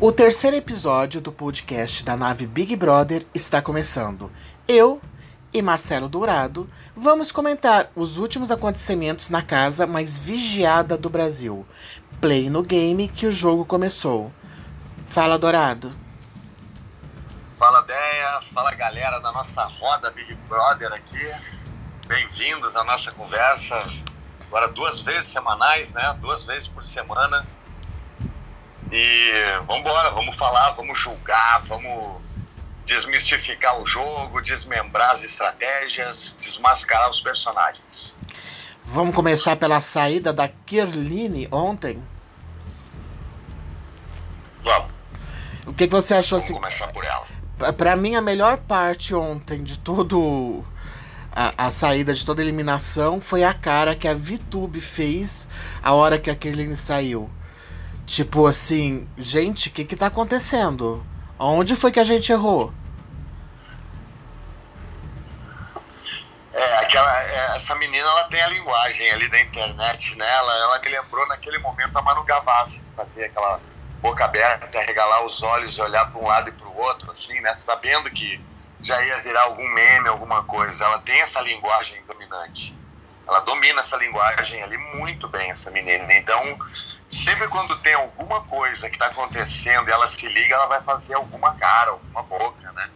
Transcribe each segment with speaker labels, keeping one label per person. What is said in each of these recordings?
Speaker 1: O terceiro episódio do podcast da nave Big Brother está começando. Eu e Marcelo Dourado vamos comentar os últimos acontecimentos na casa mais vigiada do Brasil. Play no game que o jogo começou. Fala, Dourado.
Speaker 2: Fala, Deia. Fala, galera da nossa roda Big Brother aqui. Bem-vindos à nossa conversa. Agora duas vezes semanais, né? Duas vezes por semana. E vamos embora, vamos falar, vamos julgar, vamos desmistificar o jogo, desmembrar as estratégias, desmascarar os personagens.
Speaker 1: Vamos começar pela saída da Kirline ontem?
Speaker 2: Vamos.
Speaker 1: O que, que você achou
Speaker 2: Vamos
Speaker 1: assim?
Speaker 2: começar por ela.
Speaker 1: Pra mim, a melhor parte ontem de todo. A, a saída de toda a eliminação foi a cara que a VTube fez a hora que a Kirline saiu. Tipo assim, gente, o que que tá acontecendo? Onde foi que a gente errou?
Speaker 2: É, aquela, é, essa menina ela tem a linguagem ali da internet, né? Ela, ela me lembrou naquele momento a Manu Gavassi, que fazia aquela boca aberta, regalar os olhos e olhar para um lado e para o outro, assim, né? Sabendo que já ia virar algum meme, alguma coisa. Ela tem essa linguagem dominante. Ela domina essa linguagem ali muito bem, essa menina. Então, sempre quando tem alguma coisa que está acontecendo e ela se liga, ela vai fazer alguma cara, alguma boca, né?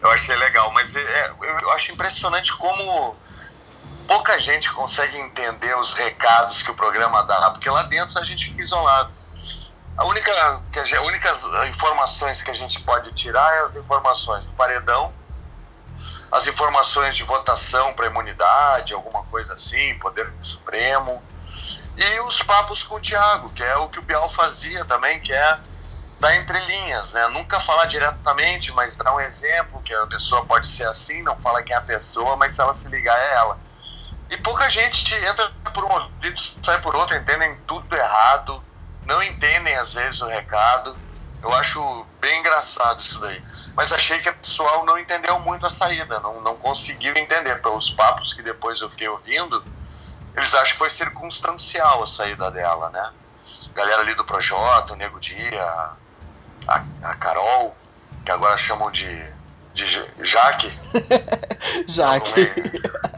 Speaker 2: Eu achei legal, mas é, eu acho impressionante como pouca gente consegue entender os recados que o programa dá, porque lá dentro a gente fica isolado. A única, que a únicas informações que a gente pode tirar é as informações do paredão, as informações de votação para imunidade, alguma coisa assim, Poder Supremo, e os papos com o Thiago, que é o que o Bial fazia também, que é dar entrelinhas, né? Nunca falar diretamente, mas dar um exemplo, que a pessoa pode ser assim, não fala quem é a pessoa, mas se ela se ligar é ela. E pouca gente entra por um ouvido, sai por outro, entendem tudo errado, não entendem às vezes o recado. Eu acho bem engraçado isso daí. Mas achei que o pessoal não entendeu muito a saída, não, não conseguiu entender. Pelos papos que depois eu fiquei ouvindo, eles acham que foi circunstancial a saída dela, né? Galera ali do Projota, o Nego Dia, a, a Carol, que agora chamam de, de Jaque.
Speaker 1: Jaque.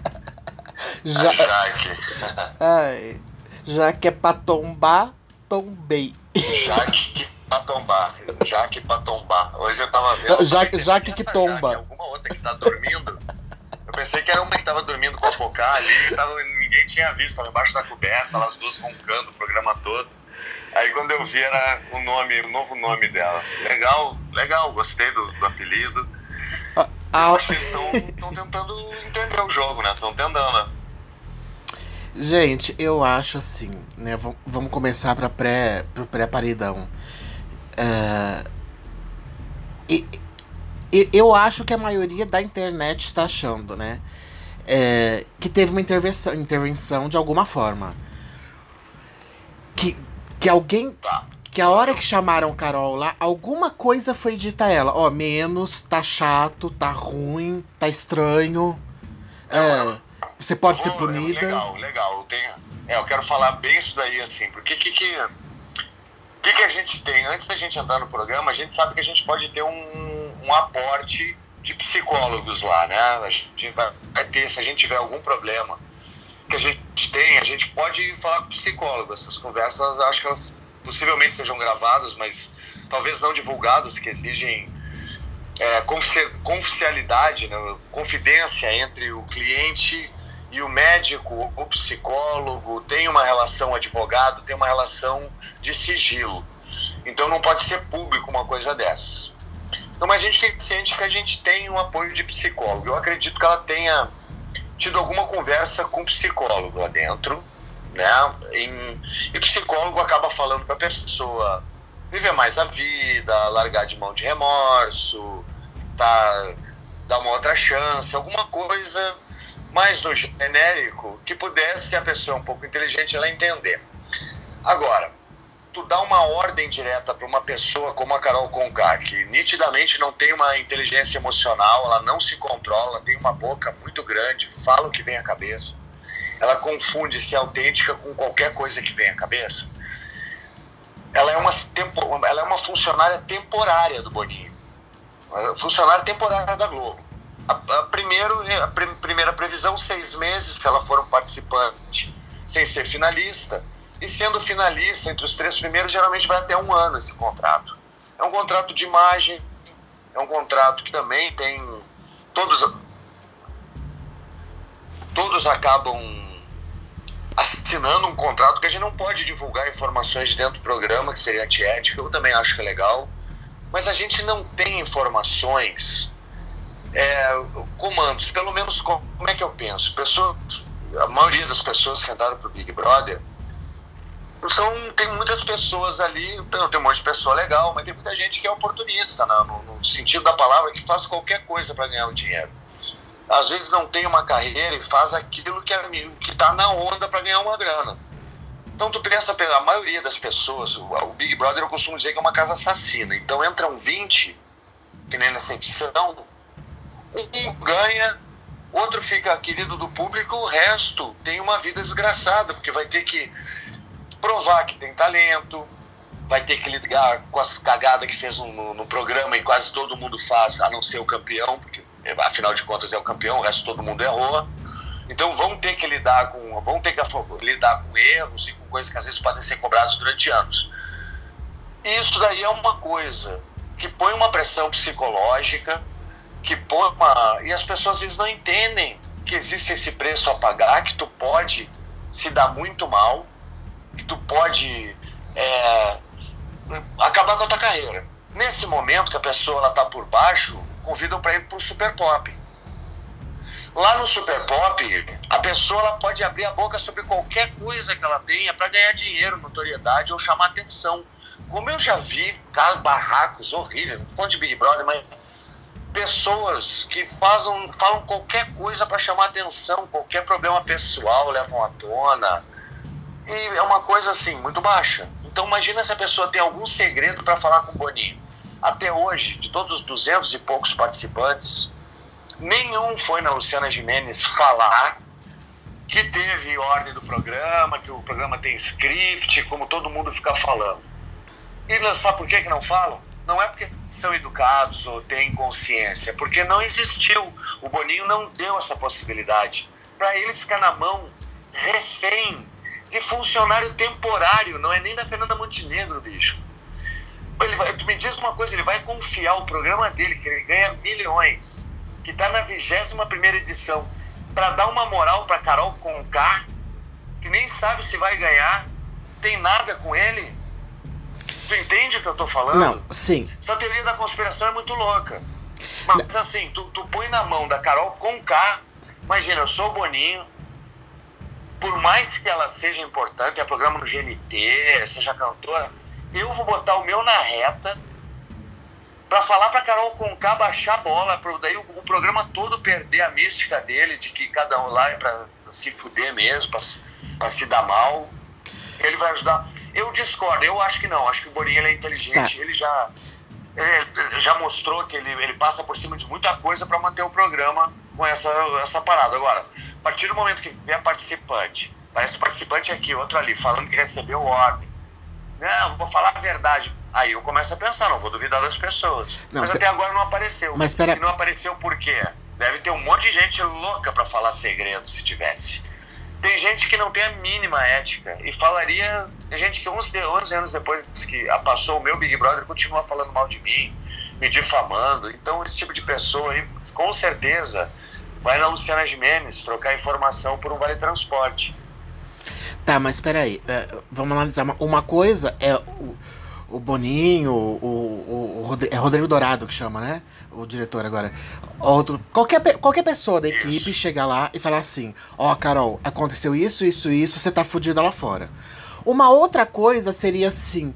Speaker 2: A
Speaker 1: Já,
Speaker 2: Jaque.
Speaker 1: ai, já que é pra tombar, tombei.
Speaker 2: Jaque pra tombar. Jaque pra tombar. Hoje eu tava vendo.
Speaker 1: Jaque- Jaque que tomba.
Speaker 2: Jaque, alguma outra que tá dormindo. Eu pensei que era uma que tava dormindo com a Focá ali, tava, ninguém tinha visto, tava embaixo da coberta, elas duas roncando o programa todo. Aí quando eu vi era o nome, o novo nome dela. Legal, legal, gostei do, do apelido.
Speaker 1: A-
Speaker 2: Eu acho que eles estão tentando entender o jogo, né? Estão tentando, né?
Speaker 1: Gente, eu acho assim, né? vam- Vamos começar para pré, pro pré-paredão. É, e, e- eu acho que a maioria da internet está achando, né? é, que teve uma intervenção, intervenção de alguma forma. Que, que alguém.
Speaker 2: Tá.
Speaker 1: Que a hora que chamaram Carol lá, alguma coisa foi dita a ela. Ó, menos, tá chato, tá ruim, tá estranho. É, você pode ser
Speaker 2: Oh,
Speaker 1: punida.
Speaker 2: Legal, legal. Eu, tenho, é, eu quero falar bem isso daí, assim, porque que que, que que a gente tem? Antes da gente entrar no programa, a gente sabe que a gente pode ter um, um aporte de psicólogos lá, né? A gente vai, ter, se a gente tiver algum problema que a gente tem, a gente pode falar com o psicólogo. Essas conversas, acho que elas possivelmente sejam gravadas, mas talvez não divulgadas, que exigem é, confi- confidencialidade, né, confidência entre o cliente e o médico, o psicólogo, tem uma relação advogado, tem uma relação de sigilo. Então não pode ser público uma coisa dessas. Mas a gente ciente que a gente tem um apoio de psicólogo. Eu acredito que ela tenha tido alguma conversa com psicólogo lá dentro, né? E o psicólogo acaba falando para a pessoa viver mais a vida, largar de mão de remorso, tá, dar uma outra chance, alguma coisa mais no genérico que pudesse, se a pessoa é um pouco inteligente, ela entender. Agora, tu dá uma ordem direta para uma pessoa como a Carol Conká, que nitidamente não tem uma inteligência emocional, ela não se controla, tem uma boca muito grande, fala o que vem à cabeça, ela confunde ser autêntica com qualquer coisa que vem à cabeça. ela é uma, ela é uma funcionária temporária do Boninho. Funcionária temporária da Globo. A, a primeiro, a primeira previsão, seis meses, se ela for um participante sem ser finalista. E sendo finalista entre os três primeiros, geralmente vai até um ano esse contrato. É um contrato de imagem, é um contrato que também tem. Todos, todos acabam assinando um contrato que a gente não pode divulgar informações de dentro do programa, que seria antiético, eu também acho que é legal. Mas a gente não tem informações, é, comandos, pelo menos como é que eu penso? Pessoas, a maioria das pessoas que entraram para o Big Brother são, tem muitas pessoas ali, tem um monte de pessoa legal, mas tem muita gente que é oportunista, né, no, no sentido da palavra, que faz qualquer coisa para ganhar o dinheiro. Às vezes não tem uma carreira e faz aquilo que é, está na onda para ganhar uma grana. Então tu pensa, a maioria das pessoas, o, o Big Brother eu costumo dizer que é uma casa assassina. Então entram 20, que nem nessa edição, um ganha, outro fica querido do público, o resto tem uma vida desgraçada, porque vai ter que provar que tem talento, vai ter que lidar com as cagadas que fez no, no, programa e quase todo mundo faz, a não ser o campeão, porque afinal de contas é o campeão, o resto todo mundo errou. Então vão ter que lidar com, vão ter que lidar com erros e com coisas que às vezes podem ser cobradas durante anos. E isso daí é uma coisa que põe uma pressão psicológica, que põe uma e as pessoas às vezes não entendem que existe esse preço a pagar, que tu pode se dar muito mal que tu pode é, acabar com a tua carreira. Nesse momento que a pessoa ela tá por baixo, convidam para ir pro Super Pop. Lá no Super Pop, a pessoa ela pode abrir a boca sobre qualquer coisa que ela tenha para ganhar dinheiro, notoriedade ou chamar atenção. Como eu já vi barracos horríveis, falando de Big Brother, mas pessoas que fazem, falam qualquer coisa para chamar atenção, qualquer problema pessoal levam à tona, e é uma coisa assim, muito baixa. Então imagina se a pessoa tem algum segredo para falar com o Boninho. Até hoje, de todos os duzentos e poucos participantes, nenhum foi na Luciana Jimenez falar que teve ordem do programa, que o programa tem script, como todo mundo fica falando. E sabe por que, que não falam? Não é porque são educados ou têm consciência, porque não existiu. O Boninho não deu essa possibilidade. Para ele ficar na mão refém de funcionário temporário, não é nem da Fernanda Montenegro, bicho. Ele vai, tu me diz uma coisa, ele vai confiar o programa dele, que ele ganha milhões, que está na 21 primeira edição, para dar uma moral para Carol Conká, que nem sabe se vai ganhar, tem nada com ele. Tu entende o que eu tô falando?
Speaker 1: Não, sim.
Speaker 2: Essa teoria da conspiração é muito louca. Mas assim, tu, tu põe na mão da Carol Conká, imagina, eu sou o Boninho, por mais que ela seja importante, é programa no GNT, seja cantora, eu vou botar o meu na reta para falar para Carol Conká baixar a bola, para daí o, o, programa todo perder a mística dele, de que cada um lá é para se fuder mesmo, para se dar mal. Ele vai ajudar. Eu discordo, eu acho que não. Acho que o Borinha é inteligente, tá. ele já ele já mostrou que ele, ele passa por cima de muita coisa para manter o programa com essa, essa parada. Agora, a partir do momento que vier participante, parece participante aqui, outro ali, falando que recebeu ordem. Não, vou falar a verdade. Aí eu começo a pensar, não vou duvidar das pessoas. Não, mas até agora não apareceu.
Speaker 1: Mas pera...
Speaker 2: E não apareceu por quê? Deve ter um monte de gente louca para falar segredo se tivesse. Tem gente que não tem a mínima ética e falaria. Tem gente que 11, 11 anos depois que passou o meu Big Brother continua falando mal de mim, me difamando. Então, esse tipo de pessoa aí, com certeza, vai na Luciana Gimenez trocar informação por um vale transporte.
Speaker 1: Tá, mas peraí, é, vamos analisar. Uma, uma coisa é o, o Boninho, o, o, o Rodrigo, é Rodrigo Dourado que chama, né? O diretor agora. Outro, qualquer, qualquer pessoa da equipe chegar lá e falar assim: Ó, oh, Carol, aconteceu isso, isso, isso, você tá fudida lá fora. Uma outra coisa seria assim: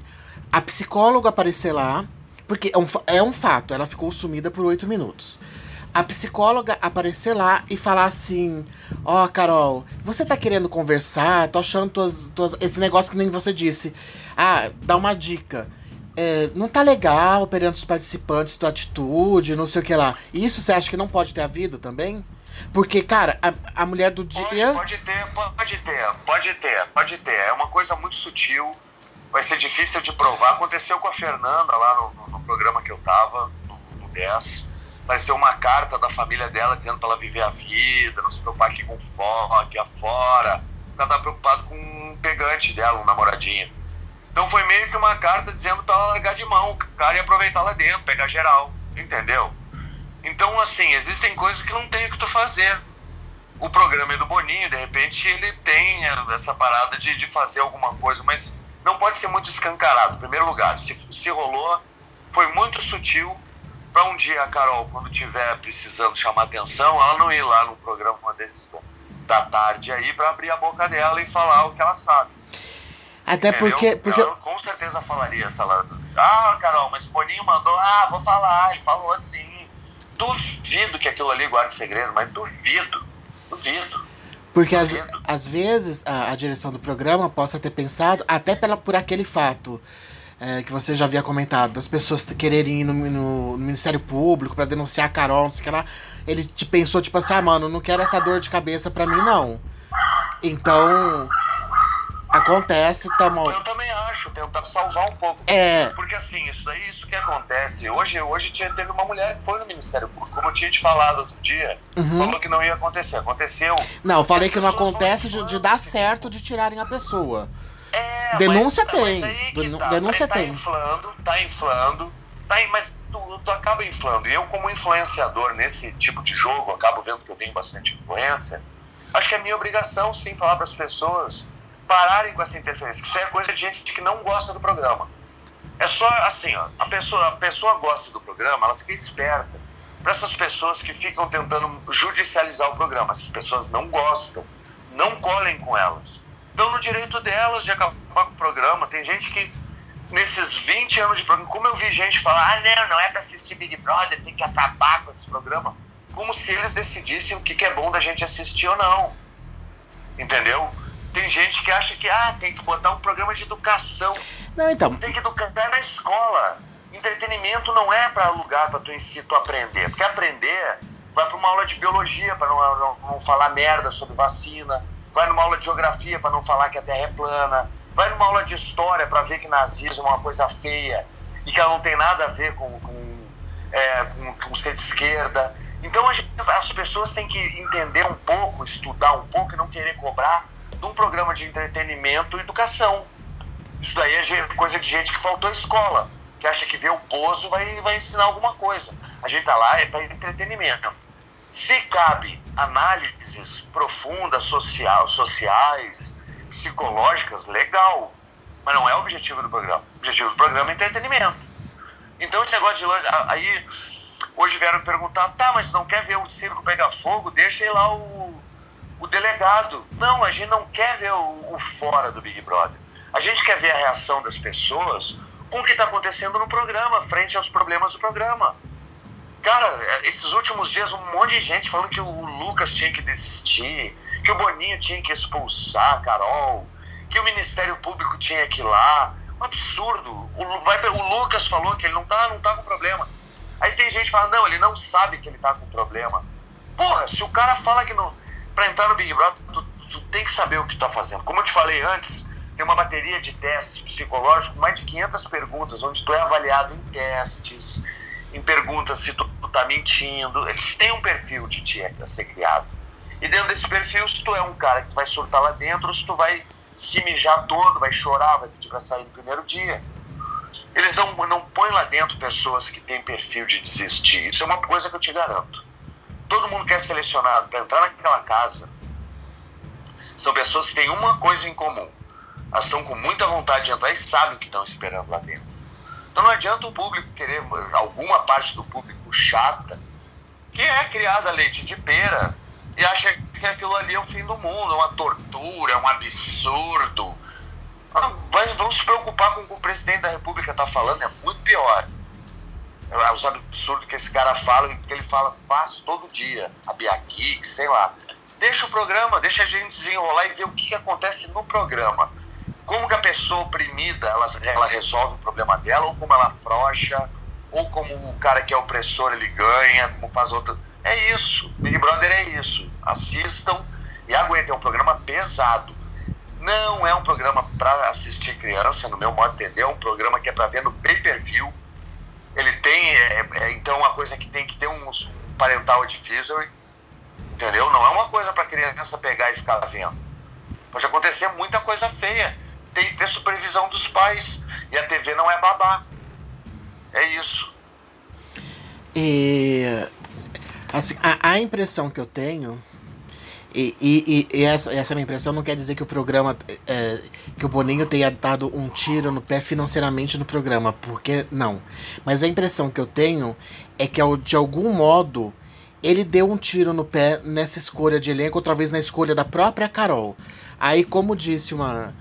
Speaker 1: a psicóloga aparecer lá porque é um, é um fato, ela ficou sumida por oito minutos. A psicóloga aparecer lá e falar assim: Ó, oh, Carol, você tá querendo conversar? Tô achando tuas, tuas, esse negócio que nem você disse. Ah, dá uma dica. É, não tá legal perante os participantes tua atitude, não sei o que lá. Isso você acha que não pode ter havido também? Porque, cara, a, a mulher do dia.
Speaker 2: Pode, pode ter, pode ter, pode ter, pode ter. É uma coisa muito sutil vai ser difícil de provar. Aconteceu com a Fernanda lá no, no programa que eu tava, no, no 10. Vai ser uma carta da família dela dizendo para ela viver a vida, não se preocupar aqui com fora, aqui afora. Ela tá preocupado com um pegante dela, um namoradinho. Então foi meio que uma carta dizendo para ela largar de mão, o cara ia aproveitar lá dentro, pegar geral, entendeu? Então, assim, existem coisas que não tem o que tu fazer. O programa é do Boninho, de repente ele tem essa parada de, de fazer alguma coisa, mas não pode ser muito escancarado. Em primeiro lugar, se, se rolou, foi muito sutil para um dia a Carol, quando tiver precisando chamar atenção, ela não ir lá no programa desse da tarde aí para abrir a boca dela e falar o que ela sabe.
Speaker 1: Até Entendeu? porque, porque.
Speaker 2: Ela com certeza falaria essa lá. Ah, Carol, mas o Boninho mandou. Ah, vou falar. Ele falou assim. Duvido que aquilo ali guarde segredo, mas duvido. Duvido.
Speaker 1: Porque às, às vezes a, a, direção do programa possa ter pensado, até pela, por aquele fato é, que você já havia comentado, das pessoas quererem ir no, no, no Ministério Público para denunciar a Carol, não sei o que lá. Ele te pensou, tipo assim, ah, mano, não quero essa dor de cabeça pra mim, não. Então, Acontece, tamo...
Speaker 2: Eu também acho, tentar salvar um pouco.
Speaker 1: É.
Speaker 2: Porque assim, isso daí, isso que acontece. Hoje, hoje tinha, teve uma mulher que foi no Ministério Público, como eu tinha te falado outro dia, uhum. falou que não ia acontecer. Aconteceu.
Speaker 1: Não, eu falei que não acontece de, de, dar certo de tirarem a pessoa.
Speaker 2: É,
Speaker 1: denúncia
Speaker 2: mas,
Speaker 1: tem.
Speaker 2: Mas
Speaker 1: tá, denúncia
Speaker 2: tá
Speaker 1: tem.
Speaker 2: inflando, tá inflando, tá, mas tu, tu acaba inflando. E eu, como influenciador nesse tipo de jogo, acabo vendo que eu tenho bastante influência. Acho que é minha obrigação, sim, falar para as pessoas pararem com essa interferência. Isso é coisa de gente que não gosta do programa. É só assim, ó, a pessoa, a pessoa gosta do programa, ela fica esperta. Para essas pessoas que ficam tentando judicializar o programa, essas pessoas não gostam, não colhem com elas. Então, no direito delas de acabar com o programa, tem gente que nesses 20 anos de programa, como eu vi gente falar, ah, não, não é para assistir Big Brother, tem que acabar com esse programa, como se eles decidissem o que é bom da gente assistir ou não. Entendeu? Tem gente que acha que ah, tem que botar um programa de educação.
Speaker 1: Não, então.
Speaker 2: Tem que educar na escola. Entretenimento não é para lugar para tu em si tu aprender. Porque aprender vai para uma aula de biologia para não, não, não, falar merda sobre vacina. Vai numa aula de geografia para não falar que a Terra é plana. Vai numa aula de história para ver que nazismo é uma coisa feia e que ela não tem nada a ver com, com, é, com, com ser de esquerda. Então gente, as pessoas têm que entender um pouco, estudar um pouco e não querer cobrar de um programa de entretenimento e educação. Isso daí é coisa de gente que faltou à escola, que acha que vê o Bozo vai, vai ensinar alguma coisa. A gente tá lá é para entretenimento. Se cabe análises profundas, social, sociais, psicológicas, legal. Mas não é o objetivo do programa. O objetivo do programa é entretenimento. Então esse negócio de longe, aí hoje vieram perguntar, tá, mas não quer ver o circo pegar fogo? Deixa aí lá o o delegado. Não, a gente não quer ver o, o fora do Big Brother. A gente quer ver a reação das pessoas com o que está acontecendo no programa, frente aos problemas do programa. Cara, é, esses últimos dias, um monte de gente falando que o Lucas tinha que desistir, que o Boninho tinha que expulsar a Carol, que o Ministério Público tinha que ir lá. Um absurdo. O, o Lucas falou que ele não tá, não tá com problema. Aí tem gente falando, não, ele não sabe que ele tá com problema. Porra, se o cara fala que não para entrar no Big Brother, tu, tu, tem que saber o que tu tá fazendo. Como eu te falei antes, tem uma bateria de testes psicológicos, mais de 500 perguntas, onde tu é avaliado em testes, em perguntas se tu, tu tá mentindo. Eles têm um perfil de ti a ser criado. E dentro desse perfil, se tu é um cara que vai surtar lá dentro, se tu vai se mijar todo, vai chorar, vai pedir pra sair no primeiro dia. Eles não, não põem lá dentro pessoas que têm perfil de desistir. Isso é uma coisa que eu te garanto todo mundo que é selecionado para entrar naquela casa são pessoas que têm uma coisa em comum. Elas estão com muita vontade de entrar e sabem o que estão esperando lá dentro. Então não adianta o público querer, alguma parte do público chata, que é criada leite de pera e acha que aquilo ali é o fim do mundo, é uma tortura, é um absurdo. Ah, vamos se preocupar com o que o presidente da república está falando, é muito pior. É os absurdos que esse cara fala, que ele fala faz todo dia, a Biaqui, sei lá. Deixa o programa, deixa a gente desenrolar e ver o que, que acontece no programa. Como que a pessoa oprimida, ela, ela resolve o problema dela, ou como ela afrouxa, ou como o cara que é opressor ele ganha, como faz outro. É isso. Big Brother é isso. Assistam e aguentem. É um programa pesado. Não é um programa para assistir criança, no meu modo de entender, é um programa que é para ver no pay-per-view. Ele tem, é, é, então, uma coisa que tem que ter um, um parental advisory, entendeu? Não é uma coisa para criança pegar e ficar vendo. Pode acontecer muita coisa feia. Tem que ter supervisão dos pais. E a TV não é babá. É isso.
Speaker 1: E assim, a, a impressão que eu tenho e, e, e, essa, essa minha impressão não quer dizer que o programa. É, que o Boninho tenha dado um tiro no pé financeiramente no programa, porque não. Mas a impressão que eu tenho é que de algum modo ele deu um tiro no pé nessa escolha de elenco, outra vez na escolha da própria Carol. Aí, como disse uma,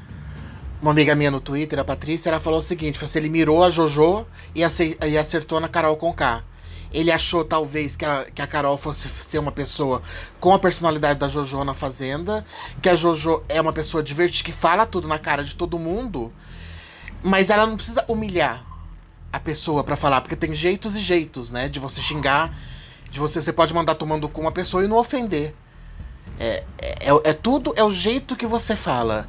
Speaker 1: uma amiga minha no Twitter, a Patrícia, ela falou o seguinte: assim, ele mirou a JoJo e acertou na Carol com K. Ele achou, talvez, que a, que a Carol fosse ser uma pessoa com a personalidade da Jojo na Fazenda. Que a Jojo é uma pessoa divertida, que fala tudo na cara de todo mundo. Mas ela não precisa humilhar a pessoa para falar, porque tem jeitos e jeitos, né? De você xingar, de você. Você pode mandar tomando com uma pessoa e não ofender. É, é, é, é tudo, é o jeito que você fala.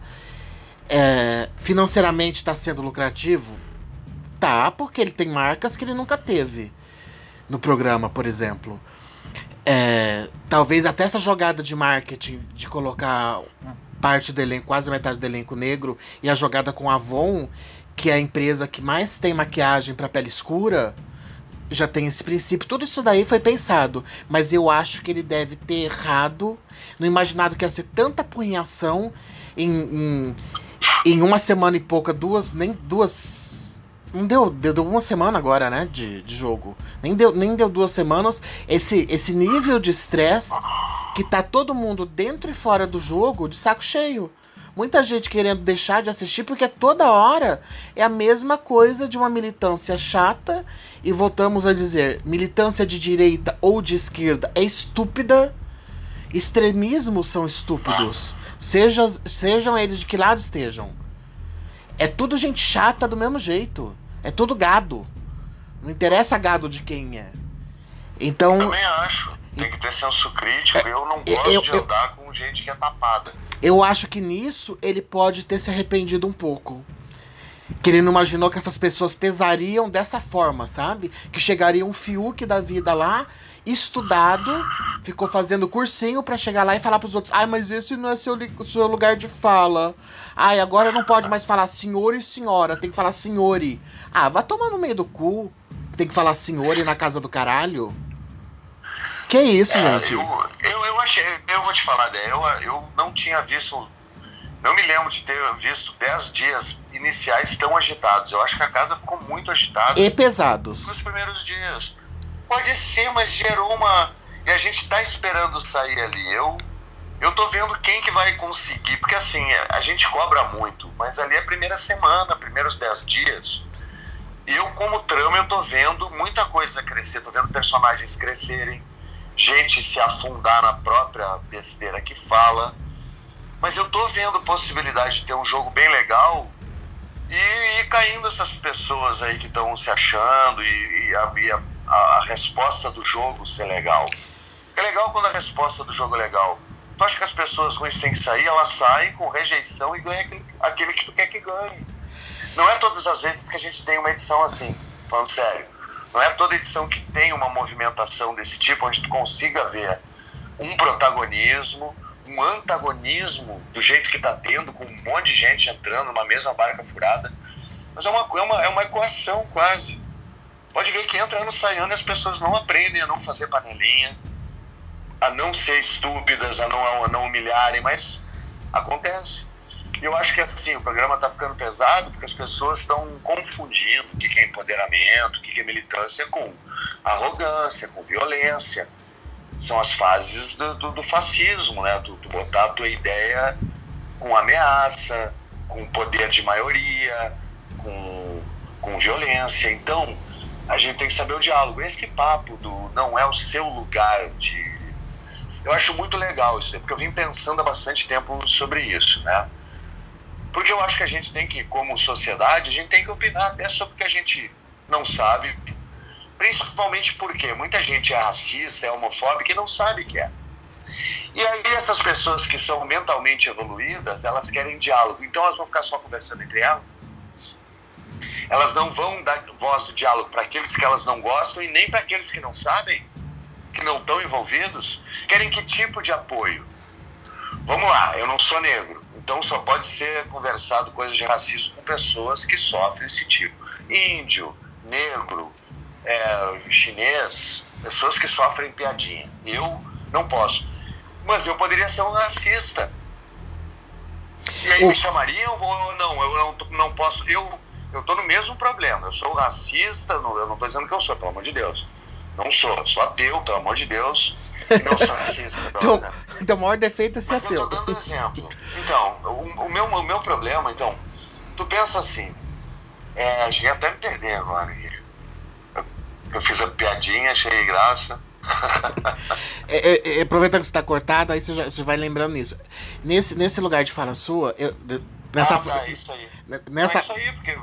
Speaker 1: É, financeiramente está sendo lucrativo? Tá, porque ele tem marcas que ele nunca teve no programa, por exemplo. É, talvez até essa jogada de marketing de colocar parte do elenco, quase metade do elenco negro, e a jogada com a Avon, que é a empresa que mais tem maquiagem para pele escura, já tem esse princípio. Tudo isso daí foi pensado, mas eu acho que ele deve ter errado, não imaginado que ia ser tanta punhação em, em, em uma semana e pouca, duas, nem duas não deu, deu, uma semana agora, né? De, de jogo. Nem deu, nem deu duas semanas. Esse, esse nível de estresse que tá todo mundo dentro e fora do jogo de saco cheio. Muita gente querendo deixar de assistir porque toda hora é a mesma coisa de uma militância chata. E voltamos a dizer: militância de direita ou de esquerda é estúpida. Extremismos são estúpidos. Seja, sejam eles de que lado estejam. É tudo gente chata do mesmo jeito. É tudo gado. Não interessa gado de quem é. Então.
Speaker 2: Também acho. Tem que ter senso crítico. É, eu não gosto eu, de eu, andar com gente que é tapada.
Speaker 1: Eu acho que nisso ele pode ter se arrependido um pouco. Que ele não imaginou que essas pessoas pesariam dessa forma, sabe? Que chegaria um Fiuk da vida lá estudado, ficou fazendo cursinho para chegar lá e falar pros outros: ai, mas esse não é seu, seu lugar de fala. Ai, agora não pode mais falar senhor e senhora, tem que falar senhore. Ah, vá tomar no meio do cu. Tem que falar senhore na casa do caralho. Que isso, é, gente?
Speaker 2: Eu, eu, eu achei, eu vou te falar, né? eu, eu não tinha visto, não me lembro de ter visto 10 dias iniciais tão agitados. Eu acho que a casa ficou muito agitada.
Speaker 1: E pesados.
Speaker 2: Nos primeiros dias. Pode ser, mas gerou uma. E a gente está esperando sair ali. Eu, eu tô vendo quem que vai conseguir, porque assim, a gente cobra muito, mas ali é a primeira semana, primeiros dez dias. Eu, como trama, eu tô vendo muita coisa crescer, tô vendo personagens crescerem, gente se afundar na própria besteira que fala. Mas eu tô vendo possibilidade de ter um jogo bem legal e, e caindo essas pessoas aí que estão se achando e, e, e a, a, resposta do jogo ser legal. É legal quando a resposta do jogo é legal. Tu acha que as pessoas ruins têm que sair? Elas saem com rejeição e ganham aquele, aquele que tu quer que ganhe. Não é todas as vezes que a gente tem uma edição assim, falando sério. Não é toda edição que tem uma movimentação desse tipo, onde tu consiga ver um protagonismo, um antagonismo do jeito que está tendo, com um monte de gente entrando numa mesma barca furada. Mas é uma, é uma, é uma equação quase. Pode ver que entra ano sai ano e as pessoas não aprendem a não fazer panelinha, a não ser estúpidas, a não, a não humilharem, mas acontece. Eu acho que assim, o programa está ficando pesado porque as pessoas estão confundindo o que é empoderamento, o que é militância com arrogância, com violência. São as fases do, do, do fascismo, né? Tu, tu botar a tua ideia com ameaça, com poder de maioria, com, com violência. Então, a gente tem que saber o diálogo. Esse papo do não é o seu lugar de. Eu acho muito legal isso, porque eu vim pensando há bastante tempo sobre isso, né? Porque eu acho que a gente tem que, como sociedade, a gente tem que opinar até sobre o que a gente não sabe. Principalmente porque muita gente é racista, é homofóbica e não sabe que é. E aí essas pessoas que são mentalmente evoluídas, elas querem diálogo. Então elas vão ficar só conversando entre elas. Elas não vão dar voz do diálogo para aqueles que elas não gostam e nem para aqueles que não sabem, que não estão envolvidos. Querem que tipo de apoio? Vamos lá, eu não sou negro, então só pode ser conversado coisas de racismo com pessoas que sofrem esse tipo. Índio, negro, é, chinês, pessoas que sofrem piadinha. Eu não posso. Mas eu poderia ser um racista. E aí o... me chamariam ou não? Eu não, não posso. Eu eu tô no mesmo problema. Eu sou racista, eu não estou dizendo que eu sou, pelo amor de Deus. Não sou, sou ateu, pelo amor de Deus. Não sou racista.
Speaker 1: então, então, o maior defeito é ser
Speaker 2: Mas
Speaker 1: ateu.
Speaker 2: Eu tô dando um exemplo. Então, o, o, meu, o meu problema, então, tu pensa assim, é, cheguei até me perder agora, eu, eu fiz a piadinha, achei graça.
Speaker 1: é, é, é, aproveitando que você está cortado, aí você, já, você vai lembrando nisso. Nesse, nesse lugar de fala sua, eu,
Speaker 2: nessa, ah, tá, isso aí. Nessa... É isso aí, porque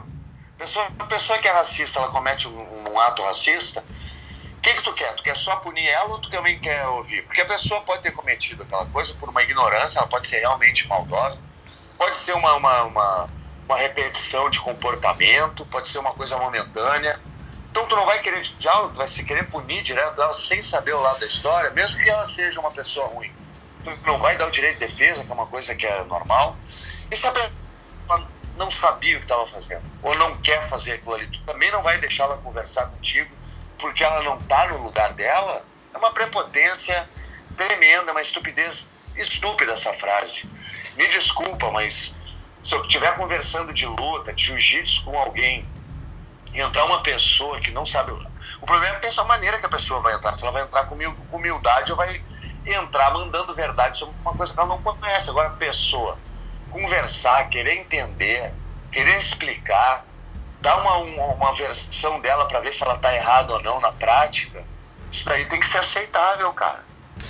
Speaker 2: pessoa, a pessoa que é racista, ela comete um, um ato racista, o que, que tu quer? Tu quer só punir ela ou tu também quer ouvir? Porque a pessoa pode ter cometido aquela coisa por uma ignorância, ela pode ser realmente maldosa, pode ser uma, uma, uma, uma repetição de comportamento, pode ser uma coisa momentânea então tu não vai querer diálogo, vai se querer punir direto dela sem saber o lado da história, mesmo que ela seja uma pessoa ruim. Tu não vai dar o direito de defesa, que é uma coisa que é normal. E se a pessoa não sabia o que estava fazendo, ou não quer fazer aquilo ali, tu também não vai deixar ela conversar contigo, porque ela não está no lugar dela. É uma prepotência tremenda, uma estupidez estúpida essa frase. Me desculpa, mas se eu estiver conversando de luta, de jiu-jitsu com alguém entrar uma pessoa que não sabe. O problema é a maneira que a pessoa vai entrar. Se ela vai entrar com humildade ou vai entrar mandando verdade sobre uma coisa que ela não conhece. Agora, pessoa conversar, querer entender, querer explicar, dar uma, uma, uma versão dela para ver se ela está errada ou não na prática, isso daí tem que ser aceitável, cara.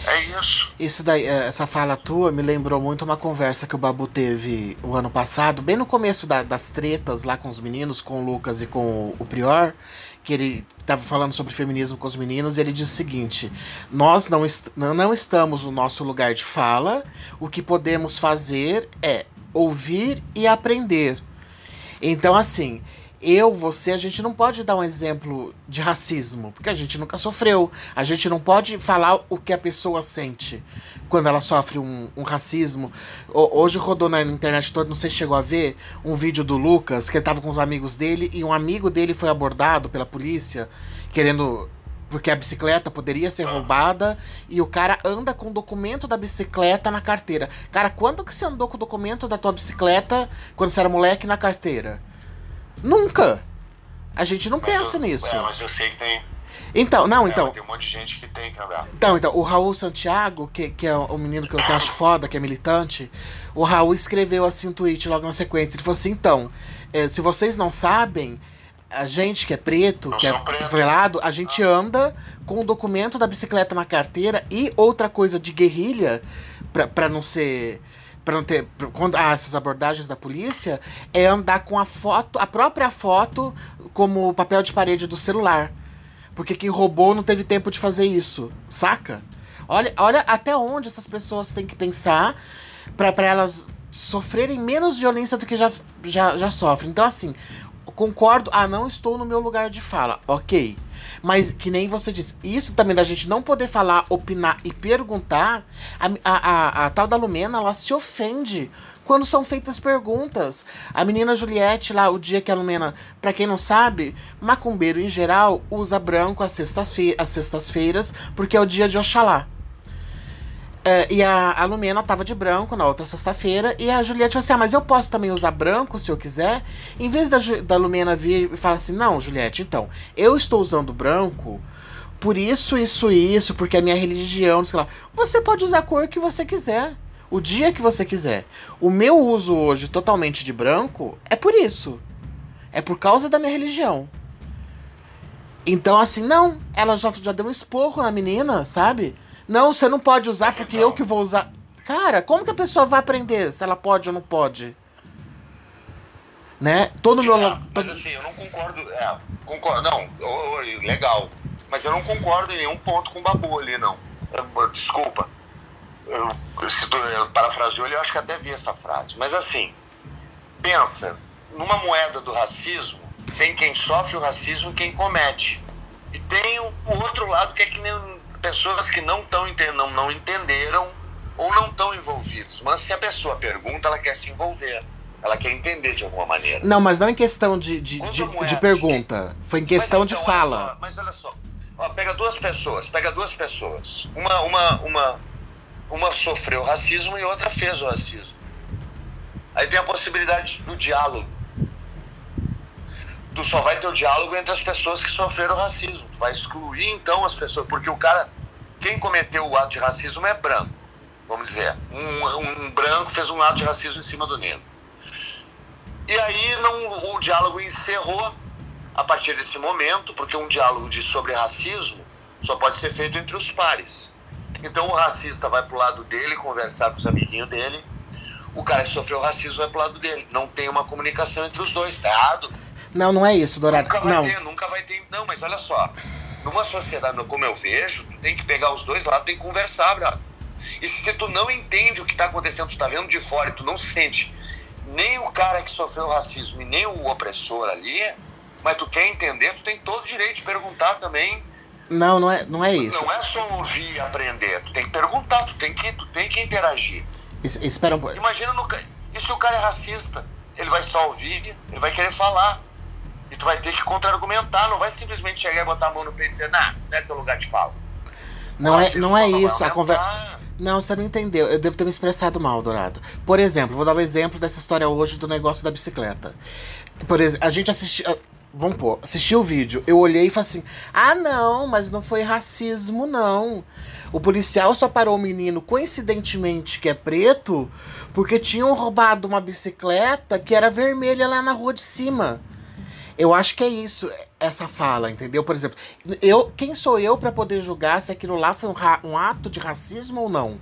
Speaker 2: É isso.
Speaker 1: Isso daí, é, essa fala tua me lembrou muito uma conversa que o Babu teve o ano passado, bem no começo da, das tretas lá com os meninos, com o Lucas e com o, o Prior, que ele estava falando sobre feminismo com os meninos, e ele disse o seguinte: Nós não, est não estamos no nosso lugar de fala, o que podemos fazer é ouvir e aprender. Então, assim, eu, você, a gente não pode dar um exemplo de racismo, porque a gente nunca sofreu. A gente não pode falar o que a pessoa sente quando ela sofre um, um racismo. Hoje rodou na internet toda, não sei se chegou a ver, um vídeo do Lucas, que ele tava com os amigos dele e um amigo dele foi abordado pela polícia, querendo porque a bicicleta poderia ser roubada e o cara anda com o documento da bicicleta na carteira. Cara, quando que você andou com o documento da tua bicicleta quando você era moleque na carteira? Nunca. A gente não
Speaker 2: mas
Speaker 1: pensa
Speaker 2: eu,
Speaker 1: nisso.
Speaker 2: É, mas eu sei que tem.
Speaker 1: Então, não,
Speaker 2: é,
Speaker 1: então.
Speaker 2: Tem um monte de gente que tem que andar.
Speaker 1: Então, então, o Raul Santiago, que, que é o menino que eu, acho foda, que é militante, o Raul escreveu assim um tweet logo na sequência. Ele falou assim: então, é, se vocês não sabem, a gente que é preto, que é preto. velado, a gente ah. anda com o documento da bicicleta na carteira e outra coisa de guerrilha, pra, pra não ser para não ter quando ah, essas abordagens da polícia é andar com a foto, a própria foto como papel de parede do celular. Porque quem roubou não teve tempo de fazer isso, saca? Olha, olha até onde essas pessoas têm que pensar para elas sofrerem menos violência do que já, já, já sofrem. Então, assim, concordo, ah, não estou no meu lugar de fala, ok. Mas que nem você disse, isso também da gente não poder falar, opinar e perguntar, a, a, a, a tal da Lumena, ela se ofende quando são feitas perguntas. A menina Juliette lá, o dia que a Lumena, para quem não sabe, macumbeiro em geral usa branco às sextas-feiras, sextas porque é o dia de Oxalá. Uh, e a, a Lumena tava de branco na outra sexta-feira. E a Juliette falou assim: Ah, mas eu posso também usar branco se eu quiser. Em vez da, da Lumena vir e falar assim: Não, Juliette, então, eu estou usando branco por isso, isso isso, porque é minha religião, sei lá. Você pode usar a cor que você quiser. O dia que você quiser. O meu uso hoje totalmente de branco é por isso. É por causa da minha religião. Então, assim, não. Ela já, já deu um esporro na menina, sabe? Não, você não pode usar porque eu que vou usar. Cara, como que a pessoa vai aprender se ela pode ou não pode? Né? Todo
Speaker 2: Sim,
Speaker 1: meu.
Speaker 2: Não, mas assim, eu não concordo. É, concordo. Não, legal. Mas eu não concordo em nenhum ponto com o Babu ali, não. Desculpa. eu, se tu parafraseou ele, eu acho que até vi essa frase. Mas assim, pensa, numa moeda do racismo, tem quem sofre o racismo e quem comete. E tem o, o outro lado que é que nem pessoas que não, tão, não, não entenderam ou não estão envolvidos. Mas se a pessoa pergunta, ela quer se envolver. Ela quer entender de alguma maneira.
Speaker 1: Não, mas não em questão de, de, de, de pergunta. Foi em questão mas, então, de fala.
Speaker 2: Olha só, mas olha só. Ó, pega duas pessoas, pega duas pessoas. Uma, uma, uma, uma sofreu racismo e outra fez o racismo. Aí tem a possibilidade do diálogo. Tu só vai ter o diálogo entre as pessoas que sofreram racismo. Tu vai excluir então as pessoas, porque o cara, quem cometeu o ato de racismo é branco. Vamos dizer, um, um branco fez um ato de racismo em cima do negro e aí não, o diálogo encerrou a partir desse momento, porque um diálogo de, sobre racismo só pode ser feito entre os pares. Então o racista vai pro lado dele conversar com os amiguinhos dele, o cara que sofreu racismo vai pro lado dele. Não tem uma comunicação entre os dois, tá errado?
Speaker 1: Não, não é isso, Dourado.
Speaker 2: Nunca vai
Speaker 1: não.
Speaker 2: ter, nunca vai ter. Não, mas olha só. Numa sociedade como eu vejo, tu tem que pegar os dois lados, tem que conversar, brother. E se tu não entende o que está acontecendo, tu tá vendo de fora e tu não sente nem o cara que sofreu racismo e nem o opressor ali, mas tu quer entender, tu tem todo o direito de perguntar também.
Speaker 1: Não, não é, não é isso.
Speaker 2: Não é só ouvir e aprender, tu tem que perguntar, tu tem que, tu tem que interagir.
Speaker 1: Es, espera um pouco.
Speaker 2: Imagina no, e se o cara é racista? Ele vai só ouvir, ele vai querer falar. E tu vai ter que contra-argumentar, não vai simplesmente chegar e botar a mão no peito e dizer, nah, não é teu lugar de fala.
Speaker 1: Não é, não é isso. A conversa. Não, você não entendeu. Eu devo ter me expressado mal, Dourado. Por exemplo, vou dar um exemplo dessa história hoje do negócio da bicicleta. Por exemplo, a gente assistiu. Ah, vamos pôr, assistiu o vídeo. Eu olhei e falei assim: ah, não, mas não foi racismo, não. O policial só parou o menino, coincidentemente, que é preto, porque tinham roubado uma bicicleta que era vermelha lá na rua de cima. Eu acho que é isso, essa fala, entendeu? Por exemplo, eu, quem sou eu para poder julgar se aquilo lá foi um, um, ato de racismo ou não?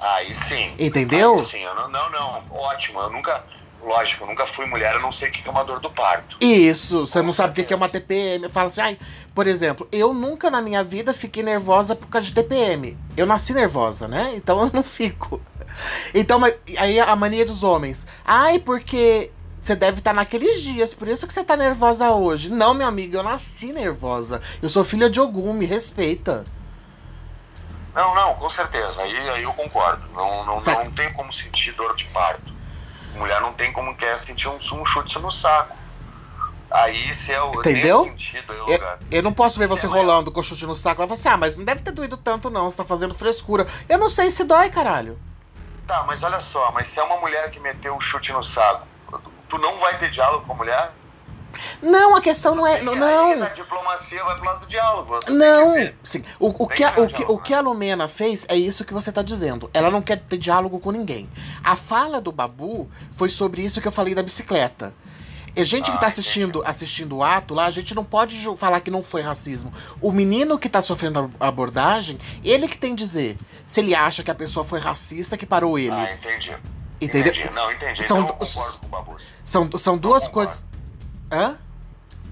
Speaker 2: Aí sim.
Speaker 1: Entendeu?
Speaker 2: Aí sim, não, não, não, ótimo. Eu nunca, lógico, eu nunca fui mulher, eu não sei o que é uma dor do parto.
Speaker 1: Isso, você Com não sabe o que é uma TPM. Fala assim, ai, por exemplo, eu nunca na minha vida fiquei nervosa por causa de TPM. Eu nasci nervosa, né? Então eu não fico. Então, aí a mania dos homens. Ai, porque você deve estar tá naqueles dias, por isso que você tá nervosa hoje. Não, meu amigo, eu nasci nervosa. Eu sou filha de Ogum, me respeita.
Speaker 2: Não, não, com certeza. Aí, aí eu concordo. Não, não, não tem como sentir dor de parto. Mulher não tem como quer sentir um, um chute no saco. Aí se é o
Speaker 1: Entendeu? Sentido, eu, eu, não posso ver você é rolando é... com chute no saco. Ela fala assim: ah, mas não deve ter doído tanto, não. Você tá fazendo frescura. Eu não sei se dói, caralho.
Speaker 2: Tá, mas olha só, mas se é uma mulher que meteu um chute no saco, tu não vai ter diálogo com a mulher?
Speaker 1: Não, a questão não é. Não, não.
Speaker 2: Na diplomacia vai pro lado do diálogo.
Speaker 1: Não, sim. O, o, que, a, o, que, o que a Lumena fez é isso que você está dizendo. Ela não quer ter diálogo com ninguém. A fala do Babu foi sobre isso que eu falei da bicicleta. A gente que está assistindo, assistindo o ato lá, a gente não pode falar que não foi racismo. O menino que está sofrendo a abordagem, ele que tem que dizer se ele acha que a pessoa foi racista que parou ele.
Speaker 2: Ah, entendi.
Speaker 1: Entendeu?
Speaker 2: Entendi. Não, entendi.
Speaker 1: São,
Speaker 2: então, concordo com o Babu.
Speaker 1: São, são duas coisas. Hã?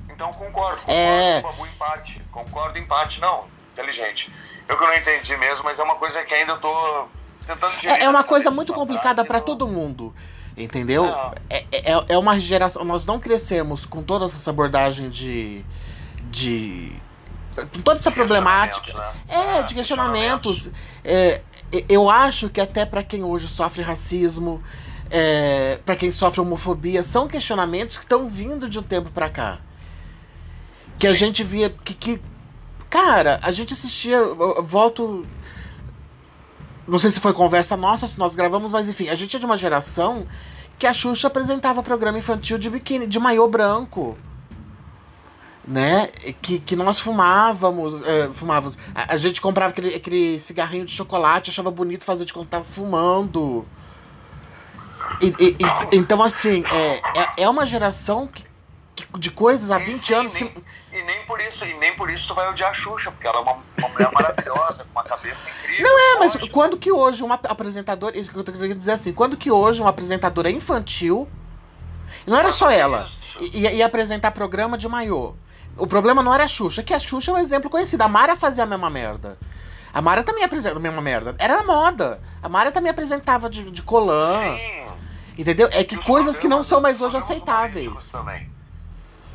Speaker 2: Então concordo, concordo é... com o Babu em parte. Concordo em parte, não. Inteligente. Eu que não entendi mesmo, mas é uma coisa que ainda eu tô tentando
Speaker 1: É, é uma coisa muito complicada para todo mundo. Entendeu? É, é, é, é uma geração. Nós não crescemos com toda essa abordagem de. de. com toda essa problemática. Né? É, é, de questionamentos. É, eu acho que até para quem hoje sofre racismo, é, para quem sofre homofobia, são questionamentos que estão vindo de um tempo para cá. Que a gente via. Que, que, cara, a gente assistia. Volto. Não sei se foi conversa nossa, se nós gravamos, mas enfim, a gente é de uma geração que a Xuxa apresentava programa infantil de biquíni, de maiô branco né? Que, que nós fumávamos, é, fumávamos. A, a, gente comprava aquele, aquele cigarrinho de chocolate, achava bonito fazer de conta tava fumando. E, e, e, então, assim, é, é, é uma geração que, que, de coisas há 20 sim, anos
Speaker 2: nem,
Speaker 1: que.
Speaker 2: E nem por isso, e nem por isso tu vai odiar a Xuxa, porque ela é uma, uma mulher maravilhosa, com uma cabeça incrível.
Speaker 1: Não é, mas quando que hoje uma apresentadora. Isso que eu tô querendo dizer assim, quando que hoje uma apresentadora infantil. Não era só ela. Ia, ia apresentar programa de maiô. O problema não era a Xuxa, que a Xuxa é um exemplo conhecido. A Mara fazia a mesma merda. A Mara também apresenta a mesma merda. Era moda. A Mara também apresentava de, de colã.
Speaker 2: Sim.
Speaker 1: Entendeu? É que coisas que não são mais hoje aceitáveis.
Speaker 2: Também.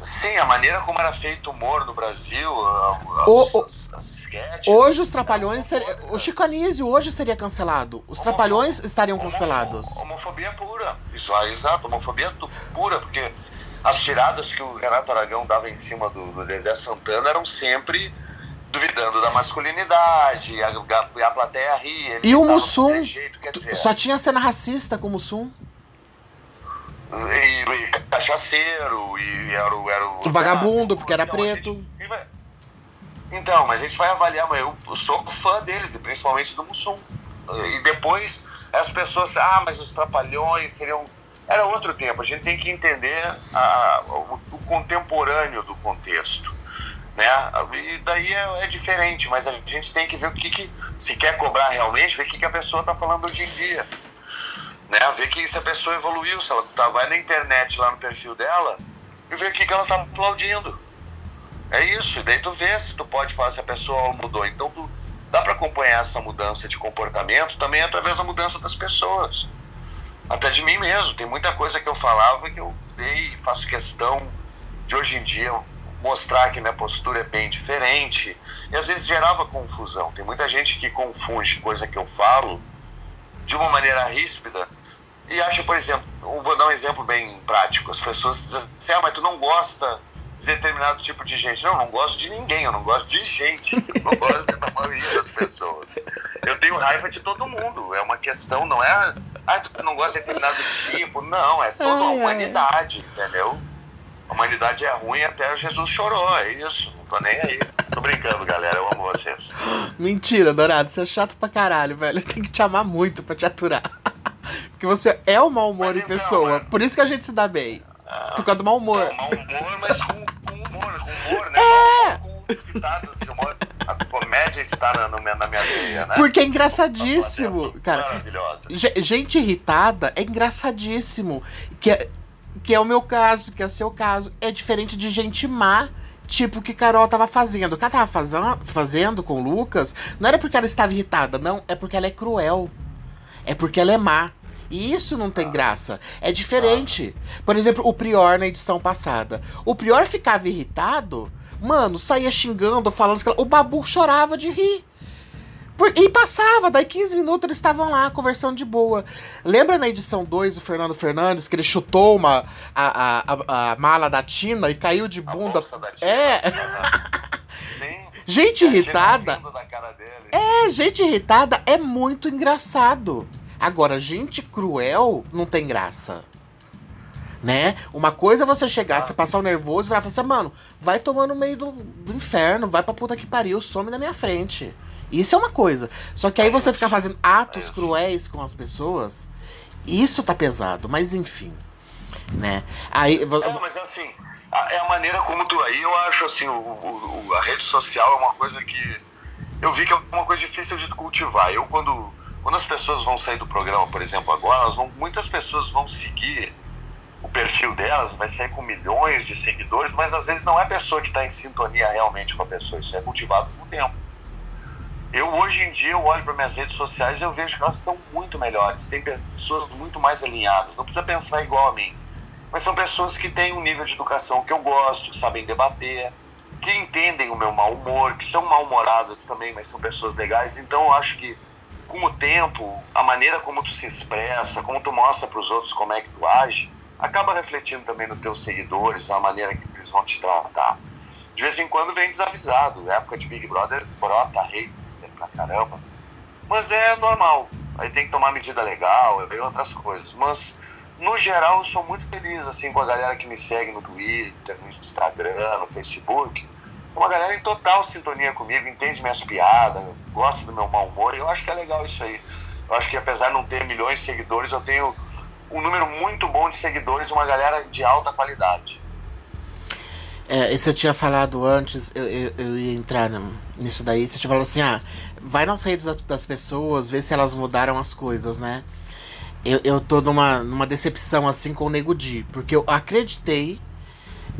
Speaker 2: Sim, a maneira como era feito o humor no Brasil, a- a-
Speaker 1: O-
Speaker 2: as, as sketches.
Speaker 1: Hoje os trapalhões. Seria, o Chico Anísio hoje seria cancelado. Os trapalhões estariam cancelados.
Speaker 2: Homofobia pura. Isso, exato, homofobia pura, porque as tiradas que o Renato Aragão dava em cima do, do Dedé Santana eram sempre duvidando da masculinidade, a, a, a plateia ria.
Speaker 1: E o Mussum?
Speaker 2: Jeito, dizer,
Speaker 1: Só tinha cena racista como o Sum.
Speaker 2: e, e cachaceiro, e era o. Era o
Speaker 1: vagabundo, porque era
Speaker 2: Então,
Speaker 1: preto.
Speaker 2: gente- vai- Então, mas a gente vai avaliar, mas eu sou fã deles, e principalmente do Mussum. E depois as pessoas, ah, mas os trapalhões seriam. Era outro tempo, a gente tem que entender a- o, o contemporâneo do contexto. Né? E daí é, é diferente, mas a gente tem que ver o que, que se quer cobrar realmente, ver o que, que a pessoa está falando hoje em dia. Né? Ver que se a pessoa evoluiu, se ela tá, vai na internet lá no perfil dela e ver o que, que ela tá aplaudindo. É isso, e daí tu vê se tu pode falar se a pessoa mudou. Então tu, dá para acompanhar essa mudança de comportamento também através da mudança das pessoas. Até de mim mesmo. Tem muita coisa que eu falava que eu dei e faço questão de hoje em dia mostrar que minha postura é bem diferente. E às vezes gerava confusão. Tem muita gente que confunde coisa que eu falo de uma maneira ríspida e acha, por exemplo, vou dar um exemplo bem prático. As pessoas dizem assim, ah, mas tu não gosta de determinado tipo de gente. Não, não gosto de ninguém, eu não gosto de gente. Eu não gosto da maioria das pessoas. Eu tenho raiva de todo mundo. É uma questão, não é, ah, tu não gosta de determinado tipo. Não, é toda a
Speaker 1: Ai, ai.
Speaker 2: humanidade, entendeu? A humanidade é ruim até Jesus chorou, é isso. Não tô nem aí. Tô brincando, galera. Eu amo vocês.
Speaker 1: Mentira, Dourado, você é chato pra caralho, velho. Tem que te amar muito pra te aturar. Porque você é o mau humor
Speaker 2: Mas
Speaker 1: em
Speaker 2: então,
Speaker 1: pessoa.
Speaker 2: é.
Speaker 1: Por isso que a gente se dá bem. Por causa do mau humor.
Speaker 2: Mau humor, mas com, com humor, com humor, né?
Speaker 1: É.
Speaker 2: Com, com pitadas de humor. A comédia está na, na minha veia, né?
Speaker 1: Porque é engraçadíssimo, cara.
Speaker 2: Maravilhosa.
Speaker 1: Ge- Gente irritada é engraçadíssimo. Que é, que é o meu caso, que é o seu caso. É diferente de gente má, tipo o que Carol tava fazendo. O que ela tava fazan- fazendo com o Lucas não era porque ela estava irritada, não. É porque ela é cruel. É porque ela é má. E isso não tem graça. É diferente. Por exemplo, o Prior na edição passada. O Prior ficava irritado, mano, saía xingando, falando. que- O Babu chorava de rir. Por- e passava, daí 15 minutos eles estavam lá conversando de boa. Lembra na edição 2 o Fernando Fernandes que ele chutou uma, a, a, a, a mala da Tina e caiu de bunda? É,
Speaker 2: Sim.
Speaker 1: gente
Speaker 2: tia
Speaker 1: irritada. É, gente irritada é muito engraçado. Agora, gente cruel não tem graça. Né? Uma coisa é você chegar, você passar o nervoso e falar assim, mano, vai tomar no meio do, do inferno, vai pra puta que pariu, some na minha frente. Isso é uma coisa. Só que aí você ficar fazendo atos
Speaker 2: isso.
Speaker 1: cruéis com as pessoas, isso tá pesado, mas enfim. Né? Aí.
Speaker 2: É, mas assim, a- é a maneira como tu. Aí eu acho assim, o, o- a rede social é uma coisa que. Eu vi que é uma coisa difícil de cultivar. Eu, quando, quando as pessoas vão sair do programa, por exemplo, agora, vão, muitas pessoas vão seguir perfil delas, vai sair com milhões de seguidores, mas às vezes não é a pessoa que está em sintonia realmente com a pessoa. Isso é cultivado com o tempo. Eu, hoje em dia, eu olho para minhas redes sociais e eu vejo que elas estão muito melhores. Tem pessoas muito mais alinhadas. Não precisa pensar igual a mim mas são pessoas que têm um nível de educação que eu gosto, que sabem debater, que entendem o meu mau humor, que são mal-humoradas também, mas são pessoas legais. Então eu acho que com o tempo, a maneira como tu se expressa, como tu mostra para os outros como é que tu age, acaba refletindo também nos teus seguidores, a maneira que eles vão te tratar. De vez em quando vem desavisado. Na época de Big Brother, brota rei pra caramba. Mas é normal. Aí tem que tomar medida legal e outras coisas. Mas no geral, eu sou muito feliz assim com a galera que me segue no Twitter, no Instagram, no Facebook. É Uma galera em total sintonia comigo, entende minhas piadas, gosta do meu mau humor. E eu acho que é legal isso aí. Eu acho que apesar de não ter milhões de seguidores, eu tenho um número muito bom de seguidores, uma galera de alta qualidade.
Speaker 1: É, e você tinha falado antes, eu, eu, eu ia entrar nisso daí, você tinha falado assim, ah, vai nas redes da- das pessoas, vê se elas mudaram as coisas, né? Eu, eu tô numa, numa decepção assim com o Nego Di, porque eu acreditei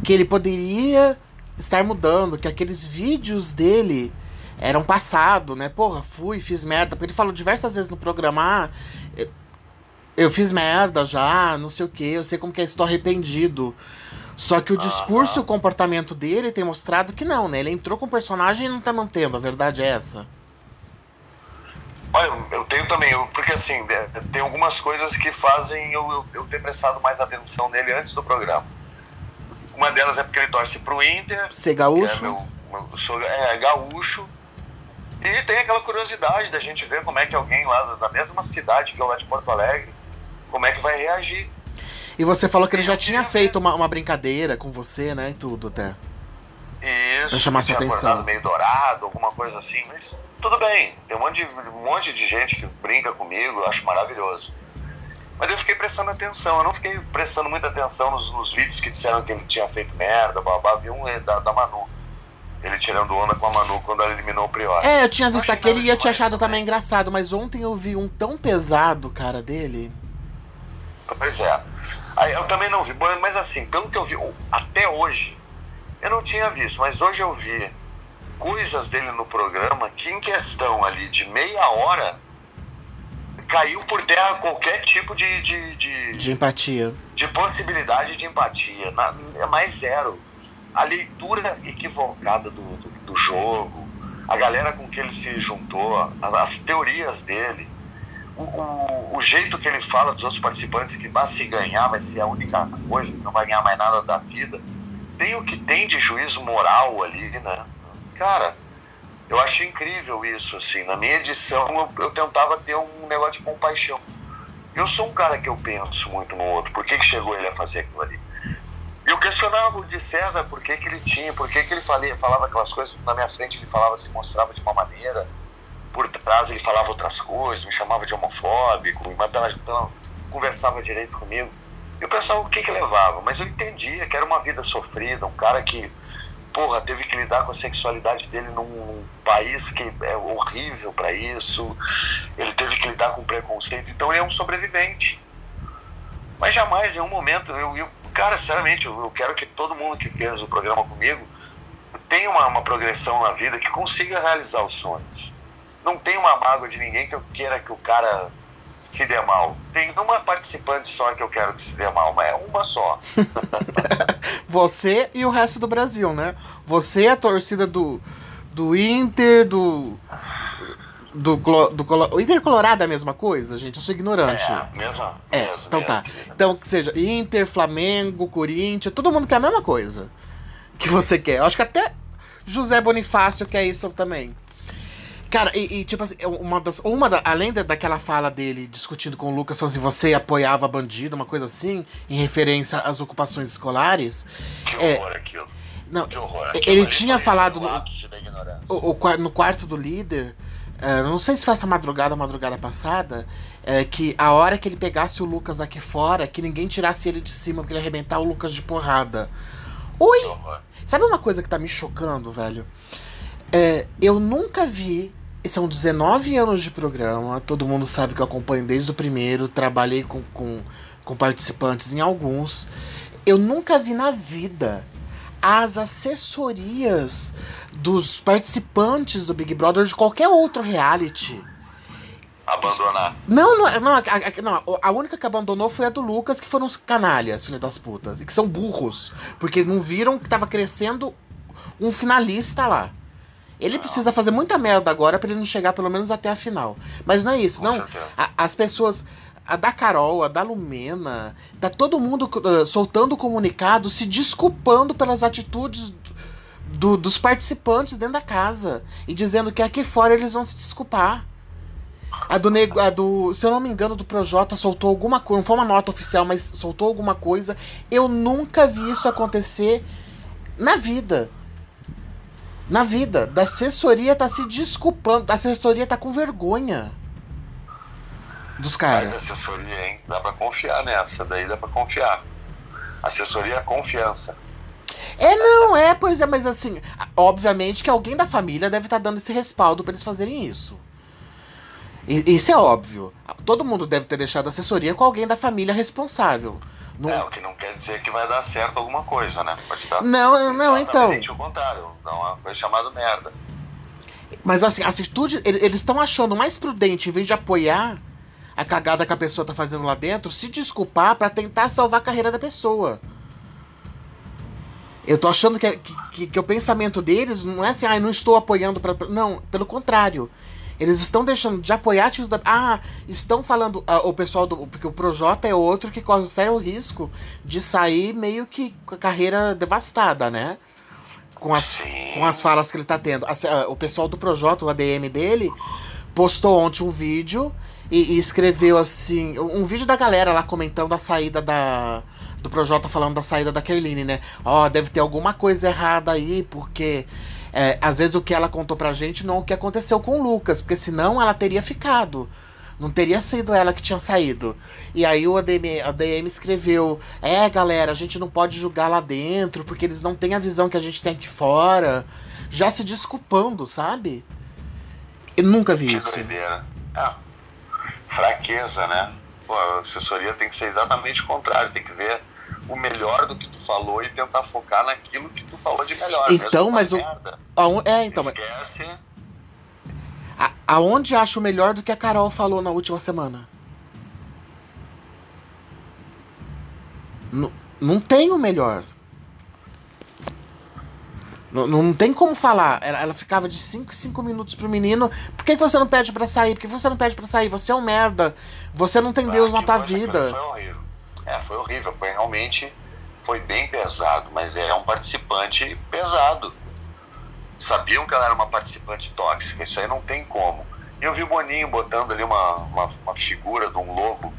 Speaker 1: que ele poderia estar mudando, que aqueles vídeos dele era um passado, né? Porra, fui, fiz merda. Porque ele falou diversas vezes no programa, ah, eu fiz merda já, não sei o que, eu sei como que é, estou arrependido. Só que o discurso e o comportamento dele tem mostrado que não, né? Ele entrou com o personagem e não tá mantendo, a verdade é essa.
Speaker 2: Olha, eu tenho também, eu, porque assim, é, tem algumas coisas que fazem eu, eu, eu, ter prestado mais atenção nele antes do programa. Uma delas é porque ele torce pro Inter.
Speaker 1: Ser gaúcho?
Speaker 2: É, meu, meu, sou, é gaúcho. E tem aquela curiosidade da gente ver como é que alguém lá da mesma cidade que eu lá de Porto Alegre, como é que vai reagir.
Speaker 1: E você falou que ele já tinha feito uma, uma brincadeira com você, né? E tudo até.
Speaker 2: Isso.
Speaker 1: Pra chamar sua atenção.
Speaker 2: meio dourado, alguma coisa assim, mas tudo bem. Tem um monte, de, um monte de gente que brinca comigo, eu acho maravilhoso. Mas eu fiquei prestando atenção, eu não fiquei prestando muita atenção nos, nos vídeos que disseram que ele tinha feito merda, babá, vi um da, da Manu. Ele tirando onda com a Manu quando ela eliminou o Prior.
Speaker 1: É, eu tinha visto aquele e eu tinha achado também engraçado, mas ontem eu vi um tão pesado, cara, dele.
Speaker 2: Pois é. Aí eu também não vi, mas assim, pelo que eu vi, até hoje, eu não tinha visto, mas hoje eu vi coisas dele no programa que em questão ali de meia hora caiu por terra qualquer tipo de de, de,
Speaker 1: de empatia.
Speaker 2: de possibilidade de empatia na, mais zero. A leitura equivocada do, do, do, jogo a galera com que ele se juntou as teorias dele o, o, jeito que ele fala dos outros participantes que vai se ganhar vai ser a única coisa que não vai ganhar mais nada da vida tem o que tem de juízo moral ali né? Cara eu acho incrível isso assim. Na minha edição eu, eu tentava ter um negócio de compaixão. Eu sou um cara que eu penso muito no outro. Por que, que chegou ele a fazer aquilo ali? Eu questionava o de César por que, que ele tinha por que, que ele falava, falava aquelas coisas na minha frente ele falava se mostrava de uma maneira por trás ele falava outras coisas, me chamava de homofóbico, mas pela, conversava direito comigo. Eu pensava o que que levava, mas eu entendia que era uma vida sofrida, um cara que, porra, teve que lidar com a sexualidade dele num, num país que é horrível para isso, ele teve que lidar com preconceito, então ele é um sobrevivente. Mas jamais em um momento, eu, eu cara, sinceramente, eu, eu quero que todo mundo que fez o programa comigo tenha uma, uma progressão na vida que consiga realizar os sonhos não tem uma mágoa de ninguém que eu queira que o cara se dê mal. Tem uma participante só que eu quero que se dê mal, mas é uma só.
Speaker 1: Você e o resto do Brasil, né? Você é a torcida do, do Inter, do. Do, do, do, o Inter Colorado é a mesma coisa, gente? Eu sou ignorante.
Speaker 2: É, mesma.
Speaker 1: É,
Speaker 2: mesmo,
Speaker 1: então tá. Então, que seja Inter, Flamengo, Corinthians, todo mundo quer a mesma coisa que você quer. Eu acho que até José Bonifácio quer isso também. Cara, e, e, tipo assim, uma das. Uma da, além da, daquela fala dele discutindo com o Lucas se você apoiava bandido, uma coisa assim, em referência às ocupações escolares.
Speaker 2: Que é, horror aquilo.
Speaker 1: Não,
Speaker 2: que horror.
Speaker 1: ele tinha falado no, o, o, no quarto do líder. É, não sei se foi essa madrugada ou madrugada passada. É, que a hora que ele pegasse o Lucas aqui fora, que ninguém tirasse ele de cima, porque ele arrebentar o Lucas de porrada. Oi! Sabe uma coisa que tá me chocando, velho? É, eu nunca vi são 19 anos de programa, todo mundo sabe que eu acompanho desde o primeiro, trabalhei com, com, com participantes em alguns. Eu nunca vi na vida as assessorias dos participantes do Big Brother de qualquer outro reality.
Speaker 2: Abandonar.
Speaker 1: Não, não, não, a, a, não, a única que abandonou foi a do Lucas, que foram os canalhas, filha das putas. E que são burros. Porque não viram que tava crescendo um finalista lá. Ele precisa fazer muita merda agora para ele não chegar pelo menos até a final. Mas não é isso, não. A, as pessoas. A da Carol, a da Lumena, tá todo mundo uh, soltando comunicado, se desculpando pelas atitudes do, dos participantes dentro da casa. E dizendo que aqui fora eles vão se desculpar. A do, a do. Se eu não me engano, do Projota soltou alguma coisa. Não foi uma nota oficial, mas soltou alguma coisa. Eu nunca vi isso acontecer na vida na vida. Da assessoria tá se desculpando. A assessoria tá com vergonha. Dos caras.
Speaker 2: Mas assessoria, hein? Dá pra confiar nessa. Daí dá pra confiar. Assessoria é confiança.
Speaker 1: É, não, é, pois é, mas assim, obviamente que alguém da família deve estar tá dando esse respaldo para eles fazerem isso. E, isso é óbvio. Todo mundo deve ter deixado assessoria com alguém da família responsável.
Speaker 2: Não... É, o que não quer dizer que vai dar certo alguma coisa, né?
Speaker 1: Pode dar não, não, então.
Speaker 2: o contrário, não foi chamado merda.
Speaker 1: Mas assim, a atitude. Eles estão achando mais prudente, em vez de apoiar a cagada que a pessoa tá fazendo lá dentro, se desculpar para tentar salvar a carreira da pessoa. Eu tô achando que, que, que, o pensamento deles não é assim, ah, não estou apoiando para Não, pelo contrário. Eles estão deixando de apoiar a da. Ah, estão falando. Ah, o pessoal do. Porque o Projota é outro que corre o sério risco de sair meio que com a carreira devastada, né? Com as, com as falas que ele tá tendo. Ah, o pessoal do Projota, o ADM dele, postou ontem um vídeo e, e escreveu assim. Um vídeo da galera lá comentando a saída da do Projota falando da saída da Kerline, né? Ó, oh, deve ter alguma coisa errada aí, porque é, às vezes o que ela contou pra gente não é o que aconteceu com o Lucas, porque senão ela teria ficado. Não teria sido ela que tinha saído. E aí o ADM, ADM escreveu: É, galera, a gente não pode julgar lá dentro, porque eles não têm a visão que a gente tem aqui fora. Já se desculpando, sabe? Eu nunca vi
Speaker 2: que
Speaker 1: isso.
Speaker 2: Doideira. É. Fraqueza, né? Pô, a assessoria tem que ser exatamente o contrário, tem que ver o melhor do que tu falou e tentar focar naquilo que tu falou de melhor.
Speaker 1: Então, mas o. Aonde, é, então.
Speaker 2: Esquece.
Speaker 1: A, aonde acho melhor do que a Carol falou na última semana? N não tem o melhor. Não, não tem como falar. Ela, ela ficava de 5 em 5 minutos pro menino. Por que você não pede para sair? Por que você não pede para sair? Você é um merda. Você não tem Deus na tua vida.
Speaker 2: Foi horrível. É, foi horrível. Foi realmente foi bem pesado, mas é um participante pesado. Sabiam que ela era uma participante tóxica, isso aí não tem como. E eu vi o Boninho botando ali uma, uma, uma figura de um lobo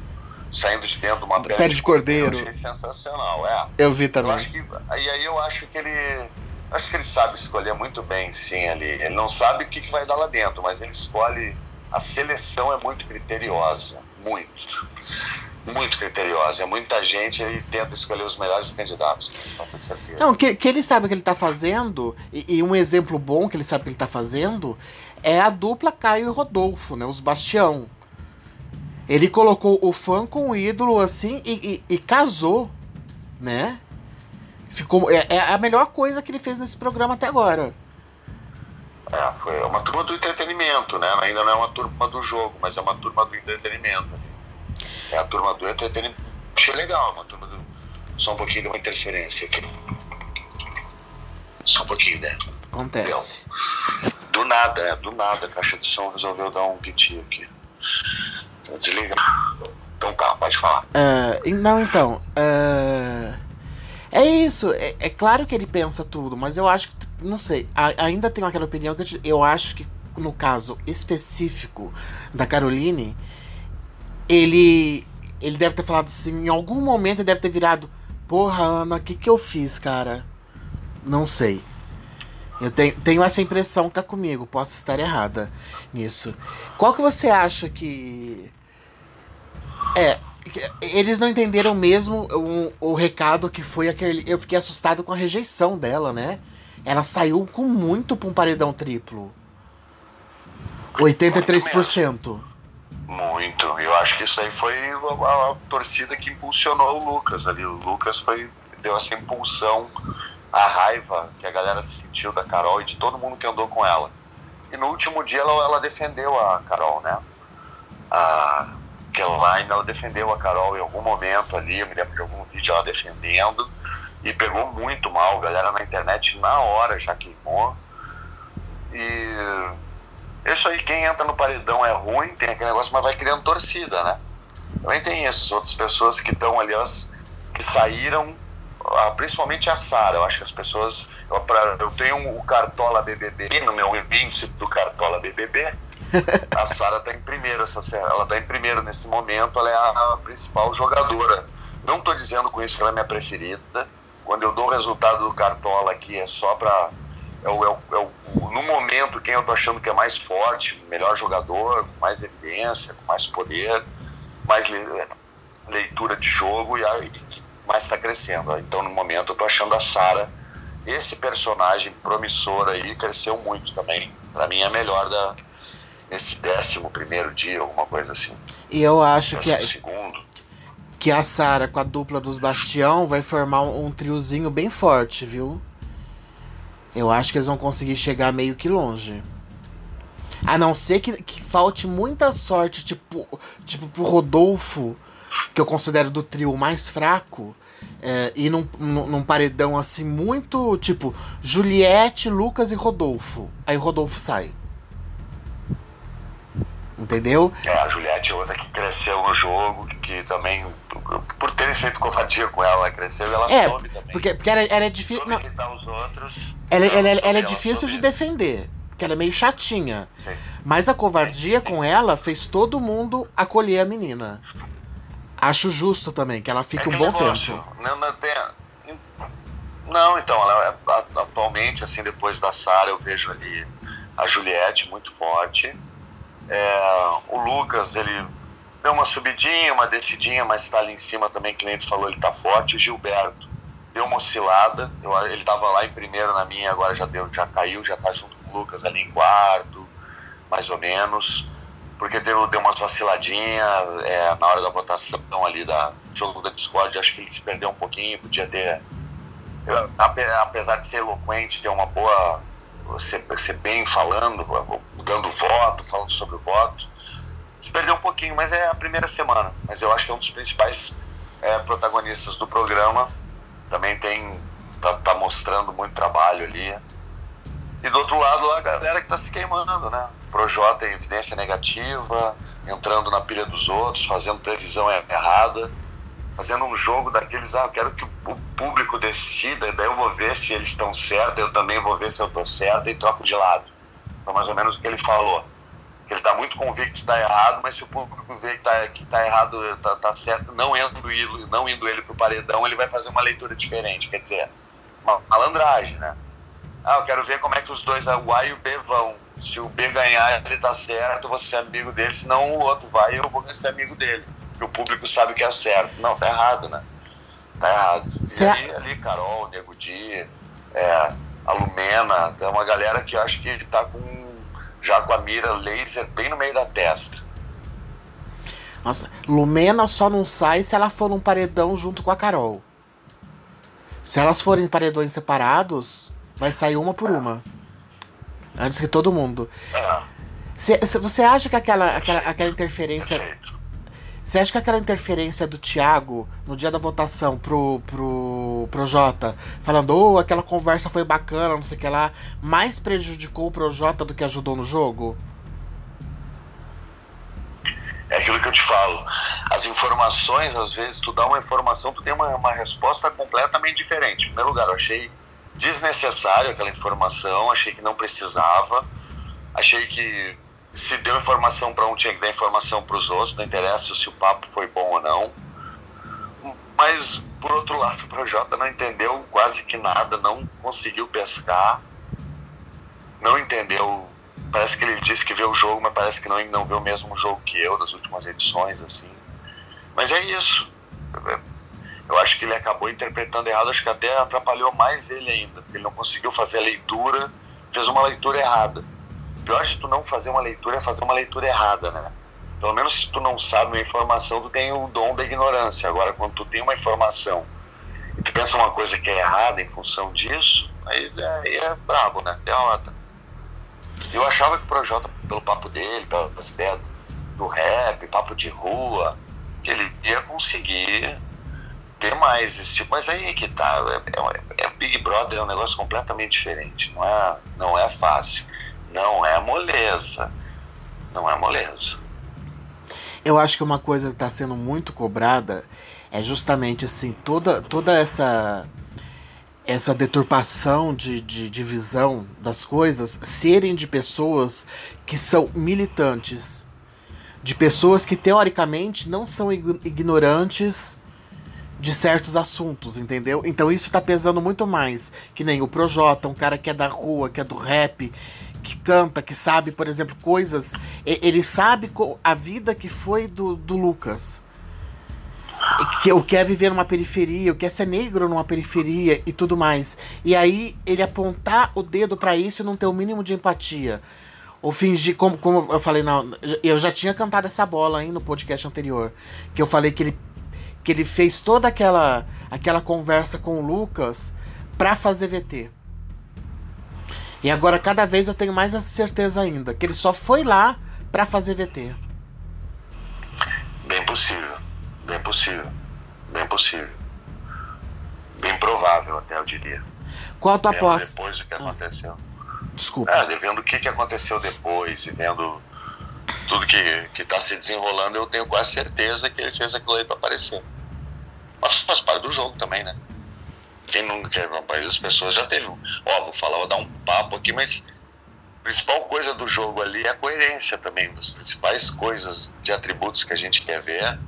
Speaker 2: saindo de dentro de uma
Speaker 1: pele de cordeiro. Eu
Speaker 2: achei sensacional, é.
Speaker 1: Eu vi também. Eu
Speaker 2: que, e aí eu acho que ele. Acho que ele sabe escolher muito bem, sim, ali. Ele não sabe o que, que vai dar lá dentro, mas ele escolhe. A seleção é muito criteriosa. Muito muito criteriosa. É muita gente e tenta escolher os melhores candidatos. Com certeza.
Speaker 1: Não, que, que ele sabe o que ele está fazendo, e, e, um exemplo bom que ele sabe que ele está fazendo, é a dupla Caio e Rodolfo, né? Os Bastião. Ele colocou o fã com o ídolo assim e, e, e casou, né? Ficou, é, é, a melhor coisa que ele fez nesse programa até agora.
Speaker 2: É, foi uma turma do entretenimento, né? Ainda não é uma turma do jogo, mas é uma turma do entretenimento. É a turma do entretenimento. Achei legal, uma turma do. Só um pouquinho de uma interferência aqui. Só um pouquinho, né?
Speaker 1: Acontece.
Speaker 2: Do nada, é, do nada a caixa de som resolveu dar um piti aqui. Então, desliga. Então tá, pode falar.
Speaker 1: Uh, não, então. Uh, é isso. É, é, claro que ele pensa tudo, mas eu acho que. Não sei. A, ainda tenho aquela opinião que eu, eu acho que no caso específico da Caroline ele ele deve ter falado assim, em algum momento ele deve ter virado, porra, Ana, o que que eu fiz, cara? Não sei. Eu tenho, tenho essa impressão que tá comigo, posso estar errada nisso. Qual que você acha que. É, eles não entenderam mesmo o, o recado que foi aquele. Eu fiquei assustado com a rejeição dela, né? Ela saiu com muito pra um paredão triplo. 83%.
Speaker 2: Muito. Eu acho que isso aí foi a, a, torcida que impulsionou o Lucas ali. O Lucas foi deu essa impulsão, a raiva que a galera sentiu da Carol e de todo mundo que andou com ela. E no último dia ela, ela defendeu a Carol, né? A Caroline, ela defendeu a Carol em algum momento ali, eu me lembro de algum vídeo ela defendendo. E pegou muito mal, a galera na internet na hora já queimou. E isso aí, quem entra no paredão é ruim, tem aquele negócio, mas vai criando torcida, né? Também tem essas outras pessoas que estão ali, que saíram, principalmente a Sara. Eu acho que as pessoas. Eu, pra, eu tenho o Cartola BBB no meu índice do Cartola BBB. A Sara está em primeiro, essa, ela está em primeiro nesse momento, ela é a, a principal jogadora. Não estou dizendo com isso que ela é minha preferida. Quando eu dou o resultado do Cartola aqui é só para é o, é o, é o, no momento quem eu tô achando que é mais forte, melhor jogador, com mais evidência, com mais poder, mais le, leitura de jogo e, e mais está crescendo. Então no momento eu tô achando a Sara esse personagem promissor aí cresceu muito também. Para mim é melhor da nesse décimo primeiro dia, alguma coisa assim.
Speaker 1: E eu acho que a,
Speaker 2: segundo.
Speaker 1: que a Sara com a dupla dos Bastião vai formar um, um triozinho bem forte, viu? Eu acho que eles vão conseguir chegar meio que longe. A não ser que, que falte muita sorte, tipo, tipo pro Rodolfo, que eu considero do trio mais fraco, é, e num, num, num, paredão assim muito tipo Juliette, Lucas e Rodolfo. Aí Rodolfo sai. Entendeu?
Speaker 2: É, a Juliette é outra que cresceu no jogo, que, também, por terem feito covardia com ela, ela cresceu e ela
Speaker 1: é,
Speaker 2: soube também.
Speaker 1: Porque, porque era, era difícil.
Speaker 2: Os outros.
Speaker 1: Ela, ela, ela, ela é difícil de defender, porque ela é meio chatinha. Sim. Mas a covardia sim, sim. com ela fez todo mundo acolher a menina. Acho justo também, que ela fique é um bom negócio, tempo.
Speaker 2: Não, não, tem, não, então, ela, é, atualmente, assim, depois da Sara, eu vejo ali a Juliette muito forte. É, o Lucas, ele deu uma subidinha, uma descidinha, mas está ali em cima também, que nem tu falou, ele está forte. O Gilberto deu uma oscilada, eu, ele estava lá em primeiro na minha, agora já deu, já caiu, já está junto com o Lucas ali em quarto, mais ou menos porque deu, deu umas vaciladinhas é, na hora da votação ali da jogo da Discord, acho que ele se perdeu um pouquinho, podia ter, apesar de ser eloquente, ter uma boa, ser, ser bem falando, dando voto, falando sobre o voto, se perdeu um pouquinho, mas é a primeira semana, mas eu acho que é um dos principais é, protagonistas do programa, também tem, tá, tá mostrando muito trabalho ali, e do outro lado a galera que tá se queimando, né? Projota em evidência negativa, entrando na pilha dos outros, fazendo previsão errada, fazendo um jogo daqueles, ah, eu quero que o público decida, daí eu vou ver se eles estão certos, eu também vou ver se eu tô certo e troco de lado. Foi mais ou menos o que ele falou. Ele está muito convicto que está errado, mas se o público vê que está que tá errado, está tá certo, não indo, não indo ele pro paredão, ele vai fazer uma leitura diferente. Quer dizer, uma malandragem, né? Ah, eu quero ver como é que os dois, o A e o B, vão. Se o B ganhar, ele tá certo, eu vou ser amigo dele. Se não, o outro vai, eu vou ser amigo dele. Porque o público sabe que é certo. Não, tá errado, né? Tá errado. E ali, ali, Carol, Nego Di, é, a Lumena, é uma galera que eu acho que tá com já com a mira laser bem no meio da testa.
Speaker 1: Nossa, Lumena só não sai se ela for num paredão junto com a Carol. Se elas forem paredões separados, Vai sair uma por uma. Antes que todo mundo. Cê, cê, você acha que aquela, aquela, aquela interferência. Você acha que aquela interferência do Thiago no dia da votação pro, pro, pro Jota, falando, oh, aquela conversa foi bacana, não sei o que lá, mais prejudicou o Projota do que ajudou no jogo?
Speaker 2: É aquilo que eu te falo. As informações, às vezes, tu dá uma informação, tu tem uma, uma resposta completamente diferente. Em primeiro lugar, eu achei desnecessário aquela informação, achei que não precisava, achei que se deu informação para um tinha que dar informação para os outros, não interessa se o papo foi bom ou não. Mas, por outro lado, o Projota não entendeu quase que nada, não conseguiu pescar, não entendeu. Parece que ele disse que vê o jogo, mas parece que não, não vê o mesmo jogo que eu das últimas edições, assim. Mas é isso eu acho que ele acabou interpretando errado, acho que até atrapalhou mais ele ainda, porque ele não conseguiu fazer a leitura, fez uma leitura errada. Pior de tu não fazer uma leitura é fazer uma leitura errada, né? Pelo menos se tu não sabe uma informação, tu tem o dom da ignorância. Agora, quando tu tem uma informação e tu pensa uma coisa que é errada em função disso, aí, aí é brabo, né? Derrota. Eu achava que o Projota, pelo papo dele, pelas ideias do rap, papo de rua, que ele ia conseguir ter mais esse tipo. Mas aí é que tá. É, é, é, Big Brother é um negócio completamente diferente. Não é, não é fácil. Não é moleza. Não é moleza.
Speaker 1: Eu acho que uma coisa que está sendo muito cobrada é justamente assim, toda, toda essa essa deturpação de, de, de visão das coisas serem de pessoas que são militantes. De pessoas que teoricamente não são ignorantes de certos assuntos, entendeu? Então isso tá pesando muito mais. Que nem o Projota, um cara que é da rua, que é do rap, que canta, que sabe, por exemplo, coisas. Ele sabe a vida que foi do, do Lucas. Que o quer viver numa periferia, o quer ser negro numa periferia e tudo mais. E aí ele apontar o dedo para isso e não ter o mínimo de empatia. Ou fingir, como, como eu falei, não, eu já tinha cantado essa bola aí no podcast anterior. Que eu falei que ele que ele fez toda aquela aquela conversa com o Lucas para fazer VT. E agora cada vez eu tenho mais essa certeza ainda, que ele só foi lá para fazer VT.
Speaker 2: Bem possível, bem possível, bem possível. Bem provável até, eu diria.
Speaker 1: Qual a tua aposta?
Speaker 2: Depois do que ah. aconteceu.
Speaker 1: Desculpa.
Speaker 2: É, vendo o que, que aconteceu depois e vendo tudo que, que tá se desenrolando, eu tenho quase certeza que ele fez aquilo aí pra aparecer. Mas faz parte do jogo também, né? Quem nunca quer maioria as pessoas já teve. Ó, vou falar, vou dar um papo aqui, mas a principal coisa do jogo ali é a coerência também. Uma das principais coisas de atributos que a gente quer ver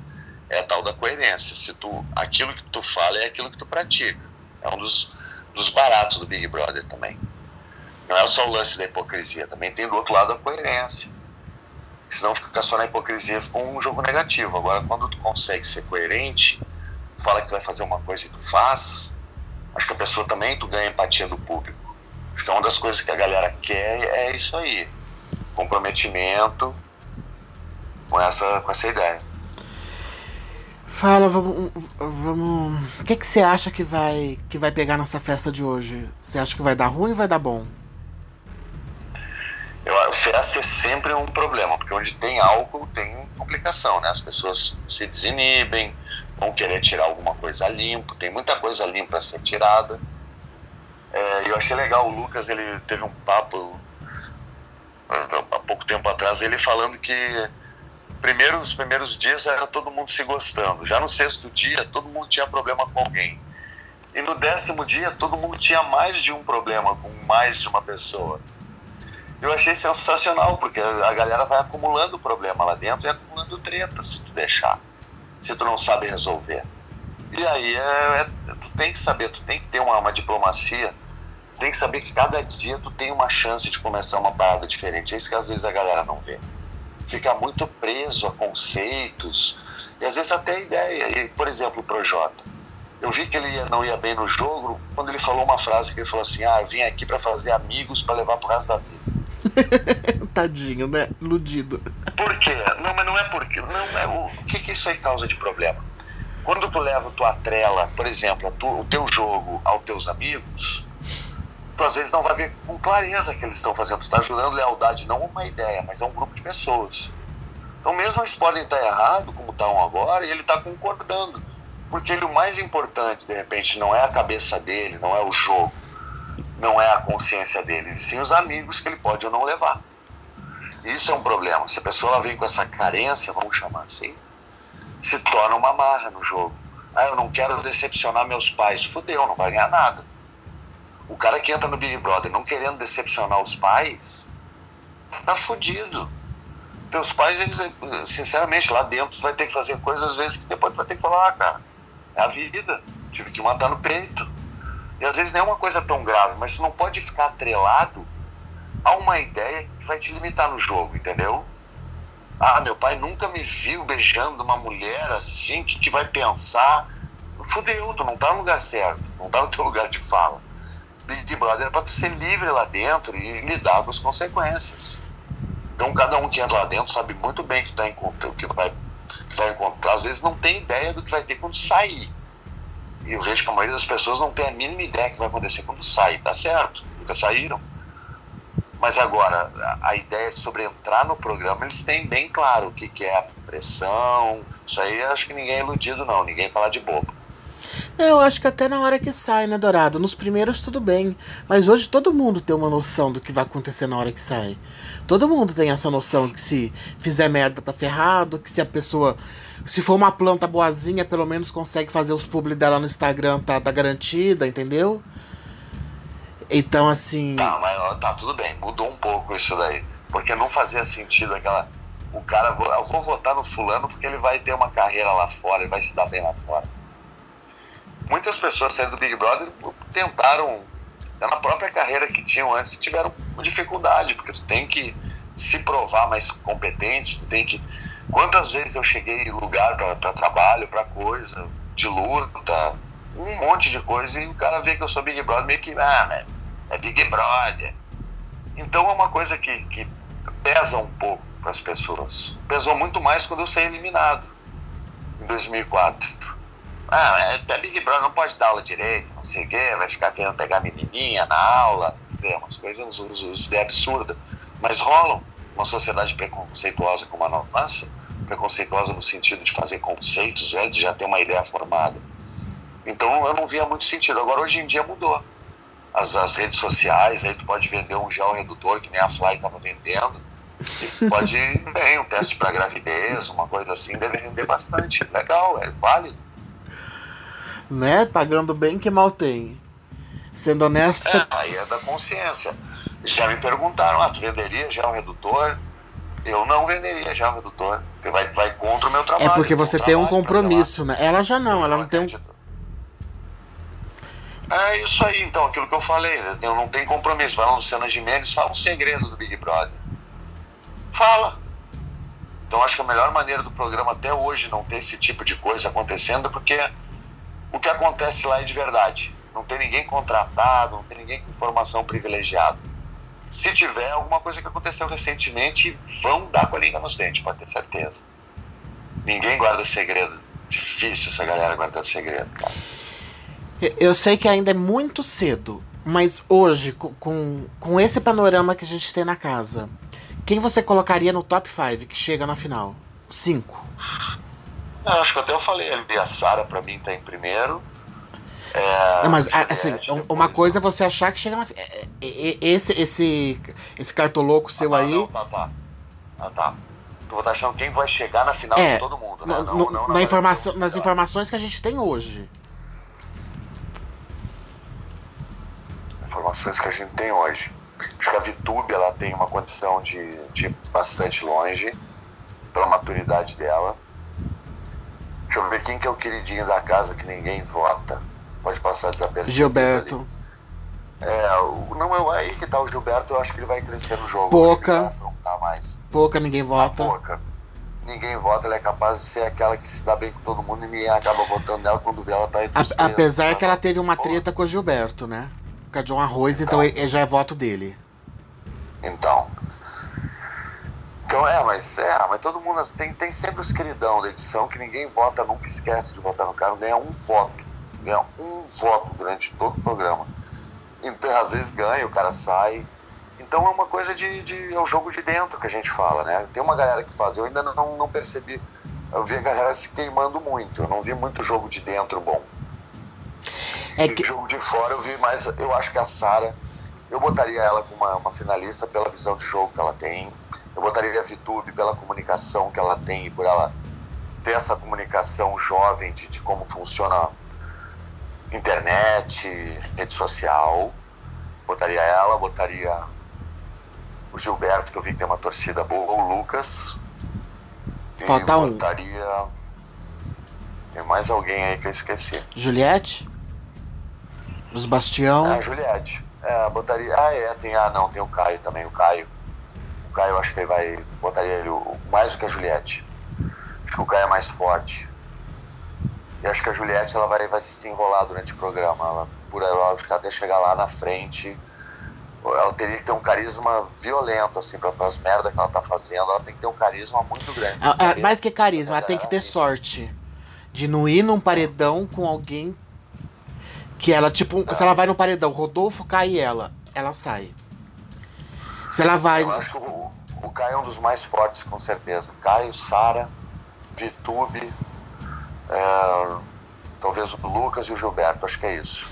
Speaker 2: é a tal da coerência. Se tu, aquilo que tu fala é aquilo que tu pratica. É um dos, dos baratos do Big Brother também. Não é só o lance da hipocrisia, também tem do outro lado a coerência. Senão fica só na hipocrisia, fica um jogo negativo. Agora, quando tu consegue ser coerente, fala que vai fazer uma coisa e tu faz, acho que a pessoa também, tu ganha empatia do público. Acho que é uma das coisas que a galera quer é isso aí. Comprometimento com essa, com essa ideia.
Speaker 1: Fala, vamos, vamos. O que, que você acha que vai que vai pegar nessa festa de hoje? Você acha que vai dar ruim ou vai dar bom?
Speaker 2: Eu, festa é sempre um problema, porque onde tem álcool tem complicação, né? As pessoas se desinibem, vão querer tirar alguma coisa limpo, tem muita coisa limpa a ser tirada. É, eu achei legal, o Lucas ele teve um papo há pouco tempo atrás, ele falando que primeiro, os primeiros dias era todo mundo se gostando, já no sexto dia todo mundo tinha problema com alguém. E no décimo dia todo mundo tinha mais de um problema com mais de uma pessoa eu achei sensacional, porque a galera vai acumulando problema lá dentro e acumulando treta se tu deixar, se tu não sabe resolver. E aí é, é, tu tem que saber, tu tem que ter uma, uma diplomacia, tem que saber que cada dia tu tem uma chance de começar uma parada diferente. É isso que às vezes a galera não vê. Fica muito preso a conceitos e às vezes até ideia. E, por exemplo, o Projota. Eu vi que ele ia, não ia bem no jogo quando ele falou uma frase que ele falou assim: Ah, eu vim aqui para fazer amigos para levar pro resto da vida.
Speaker 1: Tadinho, né? Iludido.
Speaker 2: Por quê? Não, mas não é porque. Não é, o, o que, que isso aí causa de problema? Quando tu leva tua trela, por exemplo, tu, o teu jogo aos teus amigos, tu às vezes não vai ver com clareza que eles estão fazendo. Tu está ajudando lealdade, não uma ideia, mas é um grupo de pessoas. Então, mesmo eles podem estar errados, como estão agora, e ele está concordando. Porque ele, o mais importante, de repente, não é a cabeça dele, não é o jogo não é a consciência dele, sim os amigos que ele pode ou não levar. Isso é um problema. Se a pessoa vem com essa carência, vamos chamar assim, se torna uma marra no jogo. Ah, eu não quero decepcionar meus pais. Fudeu, não vai ganhar nada. O cara que entra no Big Brother não querendo decepcionar os pais, tá fudido. Teus pais, eles, sinceramente, lá dentro vai ter que fazer coisas às vezes que depois vai ter que falar, ah, cara, é a vida. Tive que matar no peito. E às vezes não é uma coisa tão grave, mas você não pode ficar atrelado a uma ideia que vai te limitar no jogo, entendeu? Ah, meu pai nunca me viu beijando uma mulher assim, que, que vai pensar. Fudeu, tu não tá no lugar certo, não tá no teu lugar de fala. Big Brother é pra tu ser livre lá dentro e lidar com as consequências. Então cada um que entra lá dentro sabe muito bem que, tá encontrando, que, vai, que vai encontrar, às vezes não tem ideia do que vai ter quando sair. E eu vejo que a maioria das pessoas não tem a mínima ideia que vai acontecer quando sai. Tá certo, nunca saíram. Mas agora, a, ideia sobre entrar no programa, eles têm bem claro o que, que é a pressão. Isso aí acho que ninguém é iludido, não. Ninguém fala de bobo.
Speaker 1: Eu acho que até na hora que sai, né, Dourado? Nos primeiros tudo bem. Mas hoje todo mundo tem uma noção do que vai acontecer na hora que sai. Todo mundo tem essa noção que se fizer merda tá ferrado, que se a pessoa se for uma planta boazinha, pelo menos consegue fazer os publi dela no Instagram, tá, tá garantida, entendeu? Então, assim.
Speaker 2: Tá, mas tá, tudo bem, mudou um pouco isso daí. Porque não fazia sentido aquela. O cara, eu vou votar no fulano porque ele vai ter uma carreira lá fora, ele vai se dar bem lá fora. Muitas pessoas saindo do Big Brother tentaram, na própria carreira que tinham antes, tiveram dificuldade, porque tu tem que se provar mais competente, tu tem que Quantas vezes eu cheguei em lugar para trabalho, para coisa, de luta, um monte de coisa, e o cara vê que eu sou Big Brother, meio que, ah, né, é Big Brother. Então é uma coisa que, que pesa um pouco para as pessoas. Pesou muito mais quando eu saí eliminado, em 2004. Ah, é, é Big Brother, não pode dar aula direito, não sei o quê, vai ficar querendo pegar menininha na aula. ter, umas coisas de absurda, mas rolam. Uma sociedade preconceituosa como a nossa, preconceituosa no sentido de fazer conceitos antes de já ter uma ideia formada. Então eu não via muito sentido. Agora hoje em dia mudou. As, as redes sociais, aí tu pode vender um gel redutor que nem a Fly estava vendendo. Pode bem, um teste para gravidez, uma coisa assim, deve render bastante. Legal, é válido.
Speaker 1: Né? Pagando bem que mal tem. Sendo honesto.
Speaker 2: É, aí é da consciência. Já me perguntaram, ah, tu venderia já um redutor? Eu não venderia já um redutor, porque vai, vai contra o meu trabalho.
Speaker 1: É porque você tem um compromisso, né? Ela já não, ela não tem um.
Speaker 2: É isso aí, então, aquilo que eu falei, né? eu não tenho compromisso. Vai lá no Luciana Gimenez, fala um segredo do Big Brother. Fala. Então acho que a melhor maneira do programa até hoje não ter esse tipo de coisa acontecendo é porque o que acontece lá é de verdade. Não tem ninguém contratado, não tem ninguém com informação privilegiada. Se tiver alguma coisa que aconteceu recentemente, vão dar com a língua nos dentes, pode ter certeza. Ninguém guarda segredo. Difícil essa galera guardar segredo, cara.
Speaker 1: Eu sei que ainda é muito cedo, mas hoje, com, com esse panorama que a gente tem na casa, quem você colocaria no top 5 que chega na final? 5.
Speaker 2: Acho que até eu falei ali, a Sara pra mim tá em primeiro.
Speaker 1: É, não, mas assim, uma coisa é você achar que chega na. É, é, esse, esse, esse cartoloco seu
Speaker 2: ah,
Speaker 1: aí.
Speaker 2: Não, tá, tá. Ah, tá. Tu vou estar achando quem vai chegar na final é, de todo mundo, né?
Speaker 1: No, não, no, não, na informação, nas informações que a gente tem hoje.
Speaker 2: Informações que a gente tem hoje. Acho que a Vitube ela tem uma condição de, de bastante longe, pela maturidade dela. Deixa eu ver quem que é o queridinho da casa que ninguém vota pode passar desapercebido.
Speaker 1: Gilberto.
Speaker 2: Ali. É, o, não, é aí que tá o Gilberto, eu acho que ele vai crescer no jogo.
Speaker 1: Pouca. Pouca, ninguém vota.
Speaker 2: pouca. Ninguém vota, ela é capaz de ser aquela que se dá bem com todo mundo e ninguém acaba votando nela quando vê ela tá entre
Speaker 1: Apesar que ela teve uma treta com o Gilberto, né? Com a John Arroz, então, então já é voto dele.
Speaker 2: Então. Então é, mas é, mas todo mundo tem, tem sempre os queridão da edição que ninguém vota, nunca esquece de votar no cara, ganha um voto ganha um voto durante todo o programa. Então, às vezes ganha, o cara sai. Então é uma coisa de, de. É o jogo de dentro que a gente fala, né? Tem uma galera que faz, eu ainda não, não percebi. Eu vi a galera se queimando muito, eu não vi muito jogo de dentro bom. É que... jogo de fora eu vi mais. Eu acho que a Sara, eu botaria ela como uma, uma, finalista pela visão de jogo que ela tem. Eu botaria a Vitube pela comunicação que ela tem e por ela ter essa comunicação jovem de, de como funciona internet, rede social. Botaria ela, botaria o Gilberto, que eu vi que tem uma torcida boa, o Lucas.
Speaker 1: Falta um.
Speaker 2: Botaria. Tem mais alguém aí que eu esqueci.
Speaker 1: Juliette? Os Bastião?
Speaker 2: É, Juliette. É, botaria. Ah, é, tem. Ah, não, tem o Caio também, o Caio. Caio, eu acho que ele vai. Botaria ele mais do que a Juliette. Acho que o Caio é mais forte. E acho que a Juliette ela vai, vai se enrolar durante o programa. Ela, por ela até chegar lá na frente, ela teria que ter um carisma violento, assim, para as merdas que ela tá fazendo. Ela tem que ter um carisma muito grande.
Speaker 1: Ah, ah, mais que carisma, ela tem que ter sorte. De não ir num paredão com alguém que ela, tipo, é. se ela vai no paredão, Rodolfo cai e ela, ela sai. Se ela vai.
Speaker 2: Eu acho que o, o Caio é um dos mais fortes, com certeza. Caio, Sara, Vitube, é, talvez o Lucas e o Gilberto, acho que é isso.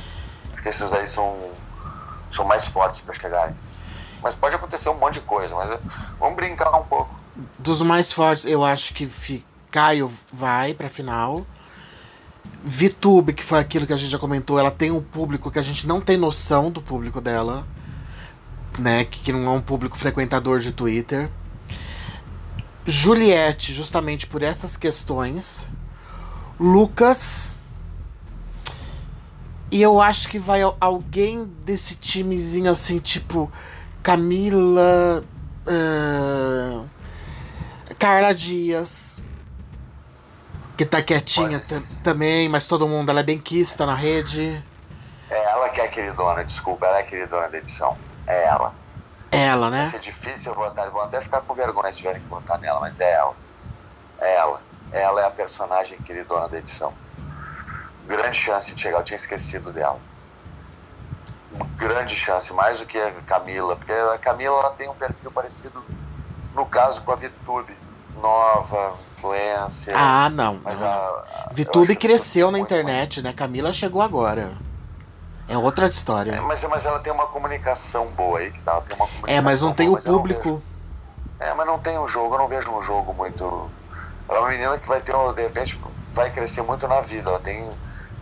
Speaker 2: Acho que esses aí são, são mais fortes para chegarem. Mas pode acontecer um monte de coisa, mas é, vamos brincar um pouco.
Speaker 1: Dos mais fortes, eu acho que Caio vai pra final. Vitube, que foi aquilo que a gente já comentou, ela tem um público que a gente não tem noção do público dela, né? Que, que não é um público frequentador de Twitter. Juliette, justamente por essas questões. Lucas. E eu acho que vai alguém desse timezinho assim, tipo Camila. Uh, Carla Dias. Que tá quietinha também, mas todo mundo, ela é bem quista na rede.
Speaker 2: É ela que é queridona, desculpa, ela é queridona da edição. É ela.
Speaker 1: É ela, né?
Speaker 2: Vai ser difícil votar, vou até ficar com vergonha se tiverem que votar nela, mas é ela. É ela ela é a personagem queridona da edição. Grande chance de chegar, eu tinha esquecido dela. grande chance, mais do que a Camila, porque a Camila ela tem um perfil parecido, no caso, com a Vitube. Nova, influência.
Speaker 1: Ah, não.
Speaker 2: Mas a, a
Speaker 1: Vitube cresceu na internet, né? Camila chegou agora. É outra história. É,
Speaker 2: mas, mas ela tem uma comunicação boa aí, que tá, tem uma
Speaker 1: É, mas não tem boa, o público.
Speaker 2: É, mas não tem um jogo, eu não vejo um jogo muito. Ela é uma menina que vai ter, de repente, vai crescer muito na vida. Ela tem,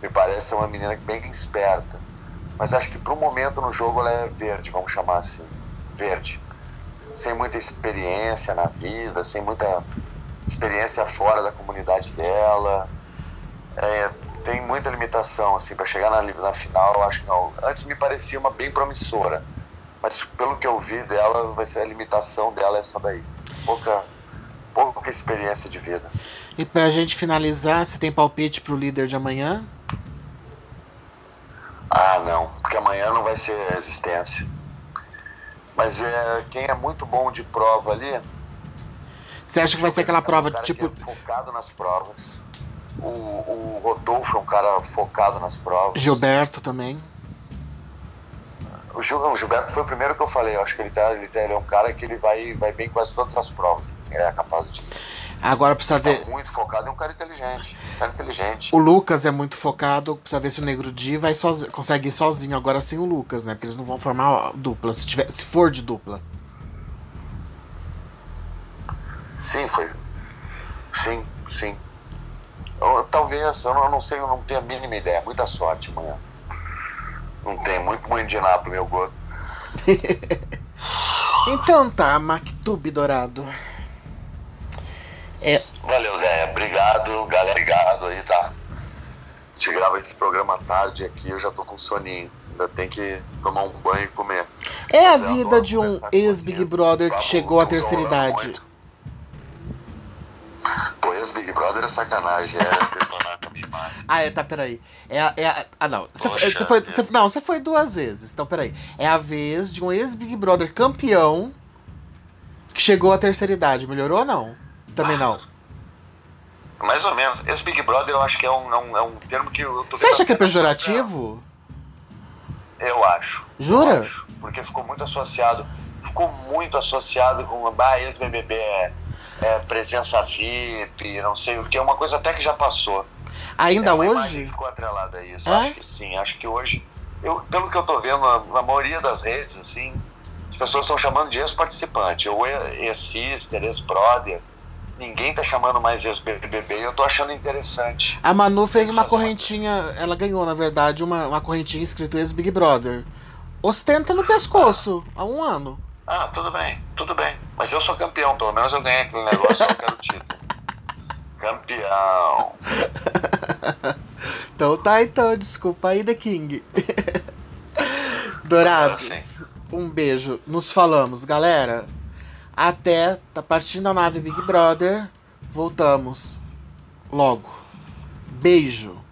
Speaker 2: me parece, uma menina bem esperta. Mas acho que pro momento no jogo ela é verde, vamos chamar assim. Verde sem muita experiência na vida, sem muita experiência fora da comunidade dela. É, tem muita limitação, assim, para chegar na, na final, eu acho que não. Antes me parecia uma bem promissora, mas pelo que eu vi dela, vai ser a limitação dela essa daí. Pouca, pouca experiência de vida.
Speaker 1: E pra gente finalizar, você tem palpite pro líder de amanhã?
Speaker 2: Ah, não, porque amanhã não vai ser resistência. Mas é, quem é muito bom de prova ali.
Speaker 1: Você acha que vai ser aquela prova
Speaker 2: é um
Speaker 1: tipo.
Speaker 2: É focado nas provas. O, o Rodolfo é um cara focado nas provas.
Speaker 1: Gilberto também.
Speaker 2: O, Gil, o Gilberto foi o primeiro que eu falei. Eu acho que ele, tá, ele, tá, ele é um cara que ele vai, vai bem quase todas as provas. Ele é capaz de.
Speaker 1: Agora precisa ver.
Speaker 2: Tá muito focado, é um cara inteligente. Um cara inteligente.
Speaker 1: O Lucas é muito focado, precisa ver se o Negro Di vai sozinho, consegue ir sozinho agora sem o Lucas, né? Porque eles não vão formar dupla, se, tiver, se for de dupla.
Speaker 2: Sim, foi. Sim, sim. Eu, talvez, eu não, eu não sei, eu não tenho a mínima ideia. Muita sorte amanhã. Não tem muito muito de nada pro meu gosto.
Speaker 1: então tá, Mactube Dourado.
Speaker 2: É... Valeu, Leia. Obrigado, galera. Obrigado aí, tá? A gente grava esse programa tarde aqui, eu já tô com soninho. Ainda tem que tomar um banho e comer.
Speaker 1: É a vida de um ex-Big Brother que chegou à terceira idade.
Speaker 2: Ex-Big Brother é sacanagem, é
Speaker 1: Ah, é, tá, peraí. É, é, ah, não. Você, foi, você, não, você foi duas vezes. Então, peraí. É a vez de um ex-Big Brother campeão que chegou à terceira idade. Melhorou ou não? Também não.
Speaker 2: Mais ou menos. Esse Big Brother eu acho que é um, é um, é um termo que eu tô
Speaker 1: Você acha que é pejorativo?
Speaker 2: Eu acho.
Speaker 1: Jura? Eu
Speaker 2: acho, porque ficou muito associado. Ficou muito associado com ah, ex-BBB é, é, presença VIP, não sei o que. É uma coisa até que já passou.
Speaker 1: Ainda é hoje?
Speaker 2: Ficou atrelada a isso. É? Acho que sim. Acho que hoje. Eu, pelo que eu tô vendo, na, na maioria das redes, assim, as pessoas estão chamando de ex-participante, ou ex-sister, ex-brother ninguém tá chamando mais ex-BBB e eu tô achando interessante.
Speaker 1: A Manu fez uma correntinha, ela ganhou, na verdade, uma, uma correntinha escrito ex-Big Brother. Ostenta no pescoço, há um ano.
Speaker 2: Ah, tudo bem, tudo bem. Mas eu sou campeão, pelo menos eu ganhei aquele negócio, eu quero título. Campeão.
Speaker 1: então tá, então, desculpa aí, The King. Dourado, um beijo. Nos falamos, galera. Até tá partindo a nave Big Brother. Voltamos logo. Beijo.